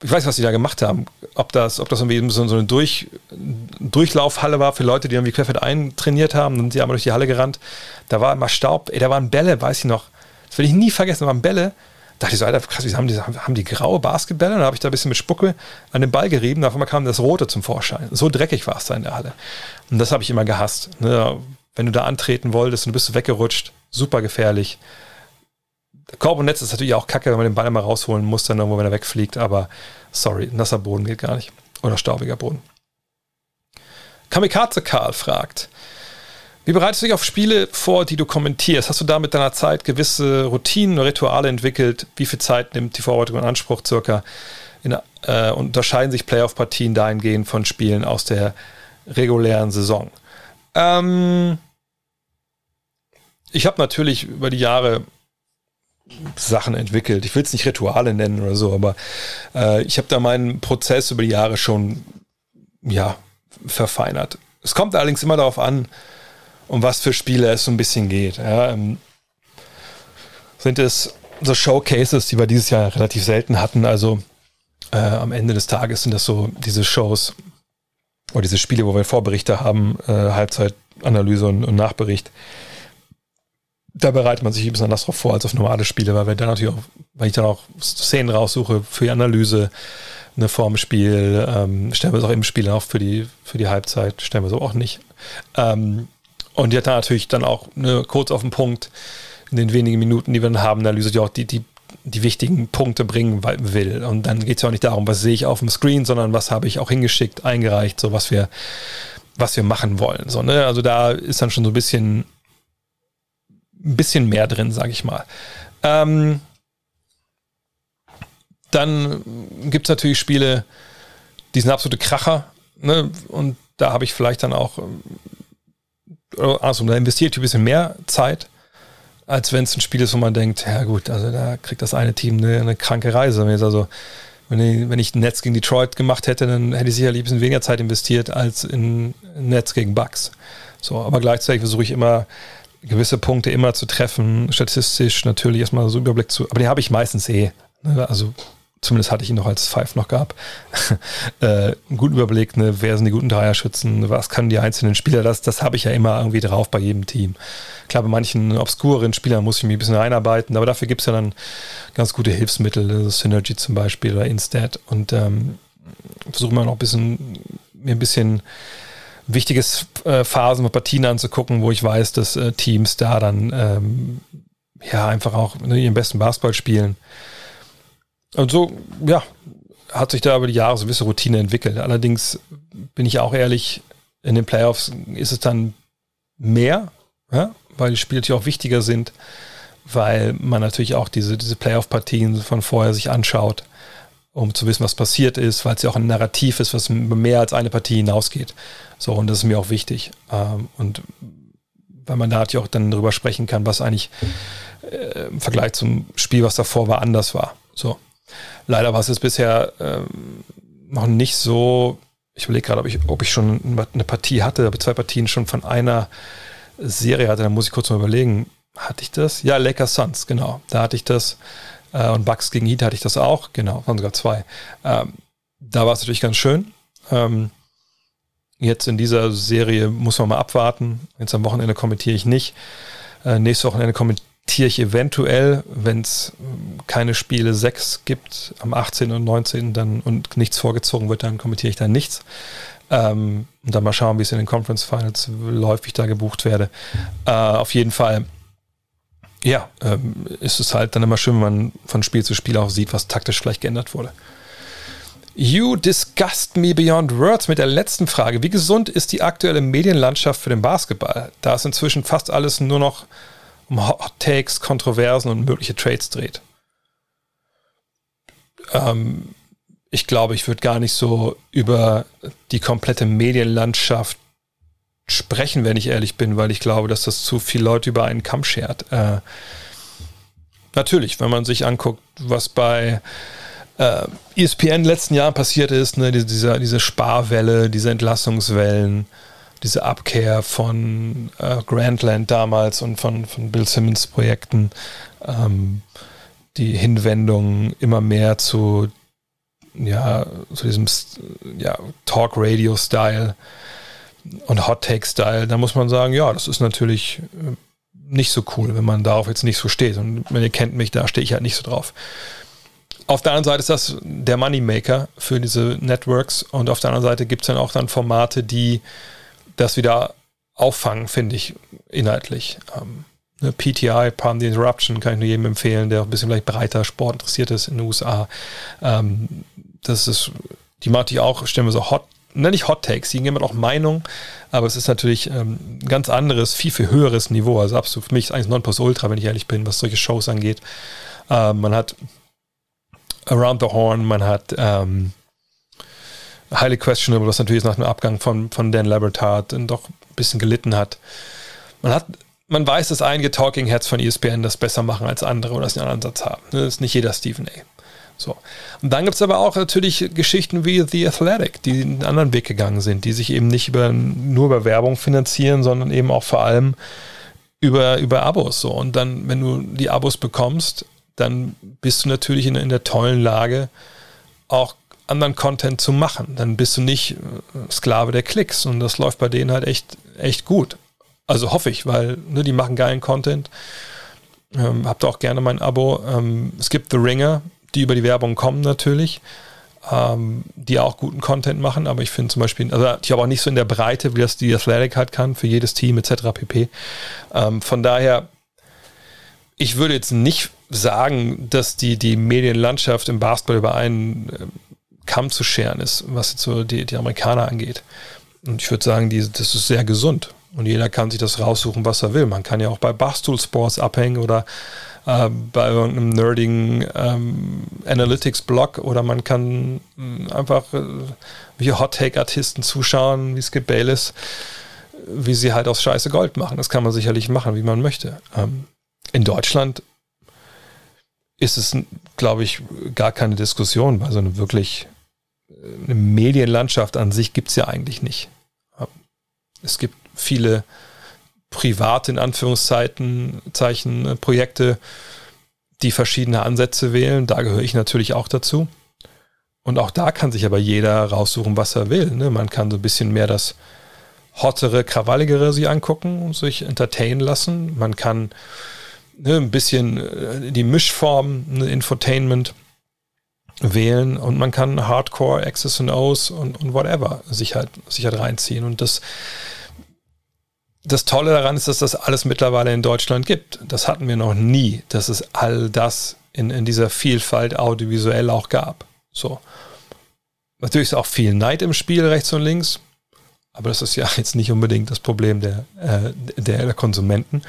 ich weiß, was die da gemacht haben. Ob das, ob das irgendwie so, eine Durch, Durchlaufhalle war für Leute, die irgendwie querfeld eintrainiert haben, dann sind sie einmal durch die Halle gerannt. Da war immer Staub, ey, da waren Bälle, weiß ich noch. Das will ich nie vergessen, da waren Bälle. Da dachte ich so, Alter, krass, wie haben die, haben die graue Basketbälle? Und dann habe ich da ein bisschen mit Spucke an den Ball gerieben. Auf einmal kam das Rote zum Vorschein. So dreckig war es da in der Halle. Und das habe ich immer gehasst. Ne? Wenn du da antreten wolltest und du bist weggerutscht, super gefährlich. Korb und Netz ist natürlich auch kacke, wenn man den Ball immer rausholen muss, dann irgendwo, wenn er wegfliegt. Aber sorry, nasser Boden geht gar nicht. Oder staubiger Boden. Kamikaze Karl fragt, wie bereitest du dich auf Spiele vor, die du kommentierst? Hast du da mit deiner Zeit gewisse Routinen oder Rituale entwickelt? Wie viel Zeit nimmt die Vorbereitung in Anspruch circa? In, äh, unterscheiden sich Playoff-Partien dahingehend von Spielen aus der regulären Saison? Ähm, ich habe natürlich über die Jahre Sachen entwickelt. Ich will es nicht Rituale nennen oder so, aber äh, ich habe da meinen Prozess über die Jahre schon ja, verfeinert. Es kommt allerdings immer darauf an, um was für Spiele es so ein bisschen geht. Ja, ähm, sind es so Showcases, die wir dieses Jahr relativ selten hatten. Also äh, am Ende des Tages sind das so diese Shows oder diese Spiele, wo wir Vorberichte haben, äh, Halbzeitanalyse und, und Nachbericht da bereitet man sich ein bisschen anders drauf vor als auf normale Spiele, weil wir dann natürlich auch, weil ich dann auch Szenen raussuche für die Analyse, eine Formspiel, ähm, stellen wir es auch im Spiel auf für die, für die Halbzeit, stellen wir es auch nicht. Ähm, und die hat dann natürlich dann auch eine, kurz auf den Punkt in den wenigen Minuten, die wir dann haben, Analyse, die auch die, die, die wichtigen Punkte bringen will. Und dann geht es ja auch nicht darum, was sehe ich auf dem Screen, sondern was habe ich auch hingeschickt, eingereicht, so was wir, was wir machen wollen. So, ne? Also da ist dann schon so ein bisschen ein bisschen mehr drin, sage ich mal. Ähm, dann gibt es natürlich Spiele, die sind absolute Kracher. Ne? Und da habe ich vielleicht dann auch, also da investiere ich ein bisschen mehr Zeit, als wenn es ein Spiel ist, wo man denkt, ja gut, also da kriegt das eine Team eine, eine kranke Reise. Wenn, also, wenn, ich, Netz gegen Detroit gemacht hätte, dann hätte ich sicherlich ein bisschen weniger Zeit investiert als in Netz gegen Bucks. So, aber gleichzeitig versuche ich immer gewisse Punkte immer zu treffen, statistisch natürlich erstmal so Überblick zu, aber die habe ich meistens eh. Ne? Also zumindest hatte ich ihn noch als Five noch gab. äh, einen guten Überblick, ne? wer sind die guten Dreierschützen, was können die einzelnen Spieler, das, das habe ich ja immer irgendwie drauf bei jedem Team. Klar, bei manchen obskuren Spielern muss ich mich ein bisschen einarbeiten, aber dafür gibt es ja dann ganz gute Hilfsmittel, also Synergy zum Beispiel oder Instat und ähm, versuche mal noch ein bisschen, mir ein bisschen wichtiges äh, Phasen und Partien anzugucken, wo ich weiß, dass äh, Teams da dann ähm, ja einfach auch ne, ihren besten Basketball spielen. Und so, ja, hat sich da über die Jahre so eine gewisse Routine entwickelt. Allerdings bin ich auch ehrlich, in den Playoffs ist es dann mehr, ja, weil die Spiele natürlich auch wichtiger sind, weil man natürlich auch diese, diese Playoff-Partien von vorher sich anschaut um zu wissen, was passiert ist, weil es ja auch ein Narrativ ist, was mehr als eine Partie hinausgeht. So, und das ist mir auch wichtig. Ähm, und weil man da natürlich auch dann drüber sprechen kann, was eigentlich äh, im Vergleich zum Spiel, was davor war, anders war. So. Leider war es bisher ähm, noch nicht so. Ich überlege gerade, ob ich, ob ich schon eine Partie hatte, aber zwei Partien schon von einer Serie hatte. Da muss ich kurz mal überlegen. Hatte ich das? Ja, Lakers Suns, genau. Da hatte ich das. Äh, und Bucks gegen Heat hatte ich das auch. Genau, waren sogar zwei. Ähm, da war es natürlich ganz schön. Ähm, jetzt in dieser Serie muss man mal abwarten. Jetzt am Wochenende kommentiere ich nicht. Äh, nächstes Wochenende kommentiere ich eventuell, wenn es keine Spiele 6 gibt, am 18. und 19. Dann, und nichts vorgezogen wird, dann kommentiere ich da nichts. Ähm, und dann mal schauen, wie es in den Conference Finals ich da gebucht werde. Äh, auf jeden Fall, ja, ähm, ist es halt dann immer schön, wenn man von Spiel zu Spiel auch sieht, was taktisch vielleicht geändert wurde. You disgust me beyond words mit der letzten Frage. Wie gesund ist die aktuelle Medienlandschaft für den Basketball? Da es inzwischen fast alles nur noch um Hot Takes, Kontroversen und mögliche Trades dreht. Ähm, ich glaube, ich würde gar nicht so über die komplette Medienlandschaft sprechen, wenn ich ehrlich bin, weil ich glaube, dass das zu viele Leute über einen Kamm schert. Äh, natürlich, wenn man sich anguckt, was bei äh, ESPN in den letzten Jahren passiert ist, ne, diese, diese Sparwelle, diese Entlassungswellen, diese Abkehr von äh, Grandland damals und von, von Bill Simmons Projekten, ähm, die Hinwendung immer mehr zu, ja, zu diesem ja, Talk-Radio-Style und Hot-Take-Style, da muss man sagen, ja, das ist natürlich äh, nicht so cool, wenn man darauf jetzt nicht so steht. Und wenn ihr kennt mich, da stehe ich halt nicht so drauf. Auf der anderen Seite ist das der Moneymaker für diese Networks und auf der anderen Seite gibt es dann auch dann Formate, die das wieder auffangen, finde ich, inhaltlich. Ähm, ne, PTI, Palm the Interruption, kann ich nur jedem empfehlen, der auch ein bisschen vielleicht breiter Sport interessiert ist in den USA. Ähm, das ist, die macht ich auch, stellen wir so Hot, ne, nicht Hot Takes, die geben auch Meinung, aber es ist natürlich ähm, ein ganz anderes, viel, viel höheres Niveau. Also absolut für mich ist eigentlich Nonplusultra, wenn ich ehrlich bin, was solche Shows angeht. Ähm, man hat Around the Horn, man hat ähm, Highly Questionable, was natürlich nach dem Abgang von, von Dan Labertard doch ein bisschen gelitten hat. Man hat, man weiß, dass einige Talking Heads von ESPN das besser machen als andere oder das einen anderen Satz haben. Das ist nicht jeder Stephen A. So. Und dann gibt es aber auch natürlich Geschichten wie The Athletic, die einen anderen Weg gegangen sind, die sich eben nicht über, nur über Werbung finanzieren, sondern eben auch vor allem über, über Abos. So. Und dann, wenn du die Abos bekommst, dann bist du natürlich in, in der tollen Lage, auch anderen Content zu machen. Dann bist du nicht äh, Sklave der Klicks und das läuft bei denen halt echt, echt gut. Also hoffe ich, weil ne, die machen geilen Content. Ähm, habt auch gerne mein Abo. Ähm, es gibt The Ringer, die über die Werbung kommen natürlich, ähm, die auch guten Content machen, aber ich finde zum Beispiel, also ich habe auch nicht so in der Breite, wie das die Athletic halt kann, für jedes Team etc. pp. Ähm, von daher, ich würde jetzt nicht sagen, dass die, die Medienlandschaft im Basketball über einen äh, Kamm zu scheren ist, was jetzt so die, die Amerikaner angeht. Und ich würde sagen, die, das ist sehr gesund. Und jeder kann sich das raussuchen, was er will. Man kann ja auch bei Barstool Sports abhängen oder äh, bei irgendeinem nerdigen ähm, Analytics-Blog oder man kann äh, einfach äh, wie Hot-Take-Artisten zuschauen, wie Skip Bayless, wie sie halt aus Scheiße Gold machen. Das kann man sicherlich machen, wie man möchte. Ähm, in Deutschland ist es, glaube ich, gar keine Diskussion, weil so eine wirklich eine Medienlandschaft an sich gibt es ja eigentlich nicht. Es gibt viele private, in Anführungszeichen, Zeichen, äh, Projekte, die verschiedene Ansätze wählen. Da gehöre ich natürlich auch dazu. Und auch da kann sich aber jeder raussuchen, was er will. Ne? Man kann so ein bisschen mehr das hottere, krawalligere sich angucken und sich entertainen lassen. Man kann ne, ein bisschen äh, die Mischform, ne, Infotainment wählen und man kann Hardcore, X's und O's und, und whatever sich halt, sich halt reinziehen. Und das, das Tolle daran ist, dass das alles mittlerweile in Deutschland gibt. Das hatten wir noch nie, dass es all das in, in dieser Vielfalt audiovisuell auch gab. So. Natürlich ist auch viel Neid im Spiel rechts und links, aber das ist ja jetzt nicht unbedingt das Problem der, äh, der, der Konsumenten.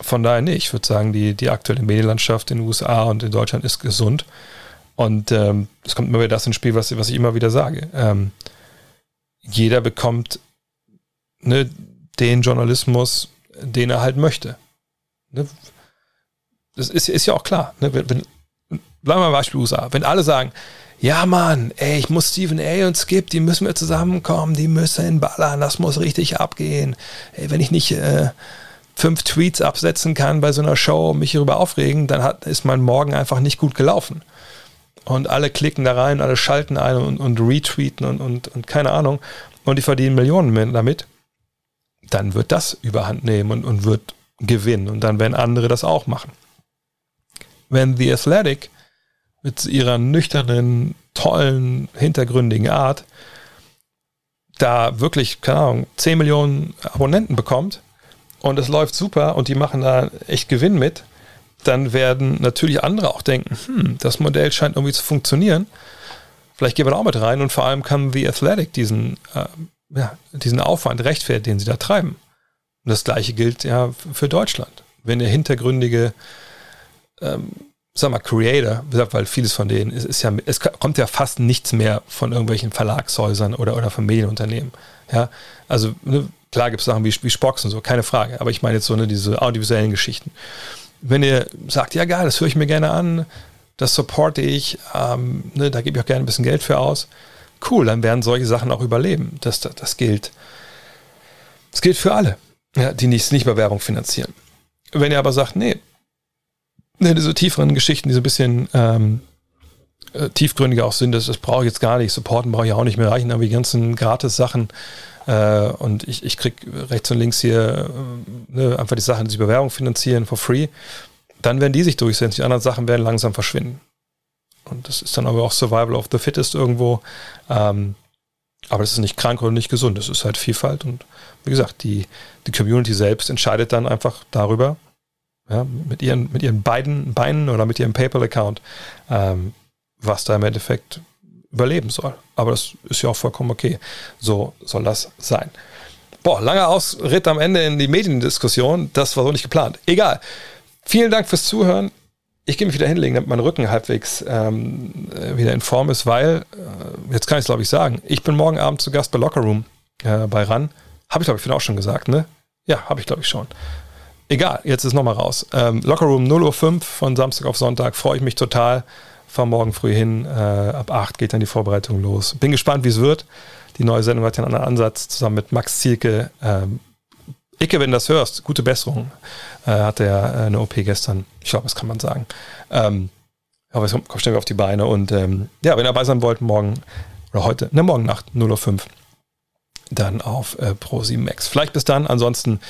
Von daher, nee, ich würde sagen, die, die aktuelle Medienlandschaft in den USA und in Deutschland ist gesund. Und ähm, es kommt immer wieder das ins Spiel, was, was ich immer wieder sage. Ähm, jeder bekommt ne, den Journalismus, den er halt möchte. Ne? Das ist, ist ja auch klar. Ne? Wenn, wenn, bleiben wir mal Beispiel USA. Wenn alle sagen, ja Mann, ey, ich muss Stephen A. und Skip, die müssen wir zusammenkommen, die müssen ballern, das muss richtig abgehen. Ey, wenn ich nicht äh, fünf Tweets absetzen kann bei so einer Show und mich hierüber aufregen, dann hat, ist mein Morgen einfach nicht gut gelaufen. Und alle klicken da rein, alle schalten ein und, und retweeten und, und, und keine Ahnung. Und die verdienen Millionen damit. Dann wird das überhand nehmen und, und wird gewinnen. Und dann werden andere das auch machen. Wenn The Athletic mit ihrer nüchternen, tollen, hintergründigen Art da wirklich, keine Ahnung, 10 Millionen Abonnenten bekommt und es läuft super und die machen da echt Gewinn mit, dann werden natürlich andere auch denken, hm, das Modell scheint irgendwie zu funktionieren. Vielleicht gehen wir da auch mit rein und vor allem kann The Athletic diesen, äh, ja, diesen Aufwand rechtfertigen, den sie da treiben. Und das gleiche gilt ja für Deutschland. Wenn ihr hintergründige ähm, sag mal, Creator, weil vieles von denen ist, ist, ja, es kommt ja fast nichts mehr von irgendwelchen Verlagshäusern oder, oder Medienunternehmen. Ja, also ne, klar gibt es Sachen wie, wie Spocks und so, keine Frage. Aber ich meine jetzt so ne, diese audiovisuellen Geschichten. Wenn ihr sagt, ja geil, das höre ich mir gerne an, das supporte ich, ähm, ne, da gebe ich auch gerne ein bisschen Geld für aus, cool, dann werden solche Sachen auch überleben. Das, das, das gilt. Das gilt für alle, ja, die nicht, nicht mehr Werbung finanzieren. Wenn ihr aber sagt, nee, ne, diese tieferen Geschichten, die so ein bisschen ähm, äh, tiefgründiger auch sind, das, das brauche ich jetzt gar nicht. Supporten brauche ich auch nicht mehr. Reichen aber die ganzen Gratis-Sachen. Äh, und ich, ich kriege rechts und links hier äh, ne, einfach die Sachen, die sich über Werbung finanzieren, for free. Dann werden die sich durchsetzen. Die anderen Sachen werden langsam verschwinden. Und das ist dann aber auch Survival of the Fittest irgendwo. Ähm, aber das ist nicht krank oder nicht gesund. Das ist halt Vielfalt. Und wie gesagt, die, die Community selbst entscheidet dann einfach darüber, ja, mit, ihren, mit ihren beiden Beinen oder mit ihrem PayPal-Account, ähm, was da im Endeffekt überleben soll. Aber das ist ja auch vollkommen okay. So soll das sein. Boah, langer Ausritt am Ende in die Mediendiskussion. Das war so nicht geplant. Egal. Vielen Dank fürs Zuhören. Ich gehe mich wieder hinlegen, damit mein Rücken halbwegs ähm, wieder in Form ist, weil, äh, jetzt kann ich es glaube ich sagen, ich bin morgen Abend zu Gast bei Locker Room äh, bei RAN. Habe ich glaube ich auch schon gesagt, ne? Ja, habe ich glaube ich schon. Egal, jetzt ist nochmal raus. Ähm, Lockerroom 0.05 Uhr von Samstag auf Sonntag, freue ich mich total. Fahr morgen früh hin, äh, ab 8 geht dann die Vorbereitung los. Bin gespannt, wie es wird. Die neue Sendung hat ja einen anderen Ansatz, zusammen mit Max Zielke. Ähm, Icke, wenn du das hörst, gute Besserung. Äh, hatte er äh, eine OP gestern. Ich glaube, das kann man sagen. Ähm, aber es kommt schnell auf die Beine. Und ähm, ja, wenn ihr dabei sein wollt, morgen oder heute, ne, morgen Nacht, 0.05 Uhr, dann auf äh, Pro7 Max. Vielleicht bis dann. Ansonsten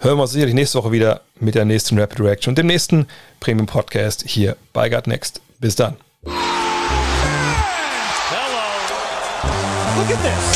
hören wir uns sicherlich nächste Woche wieder mit der nächsten Rapid Reaction und dem nächsten Premium Podcast hier bei God Next. Bis dann. Hello. Look at this.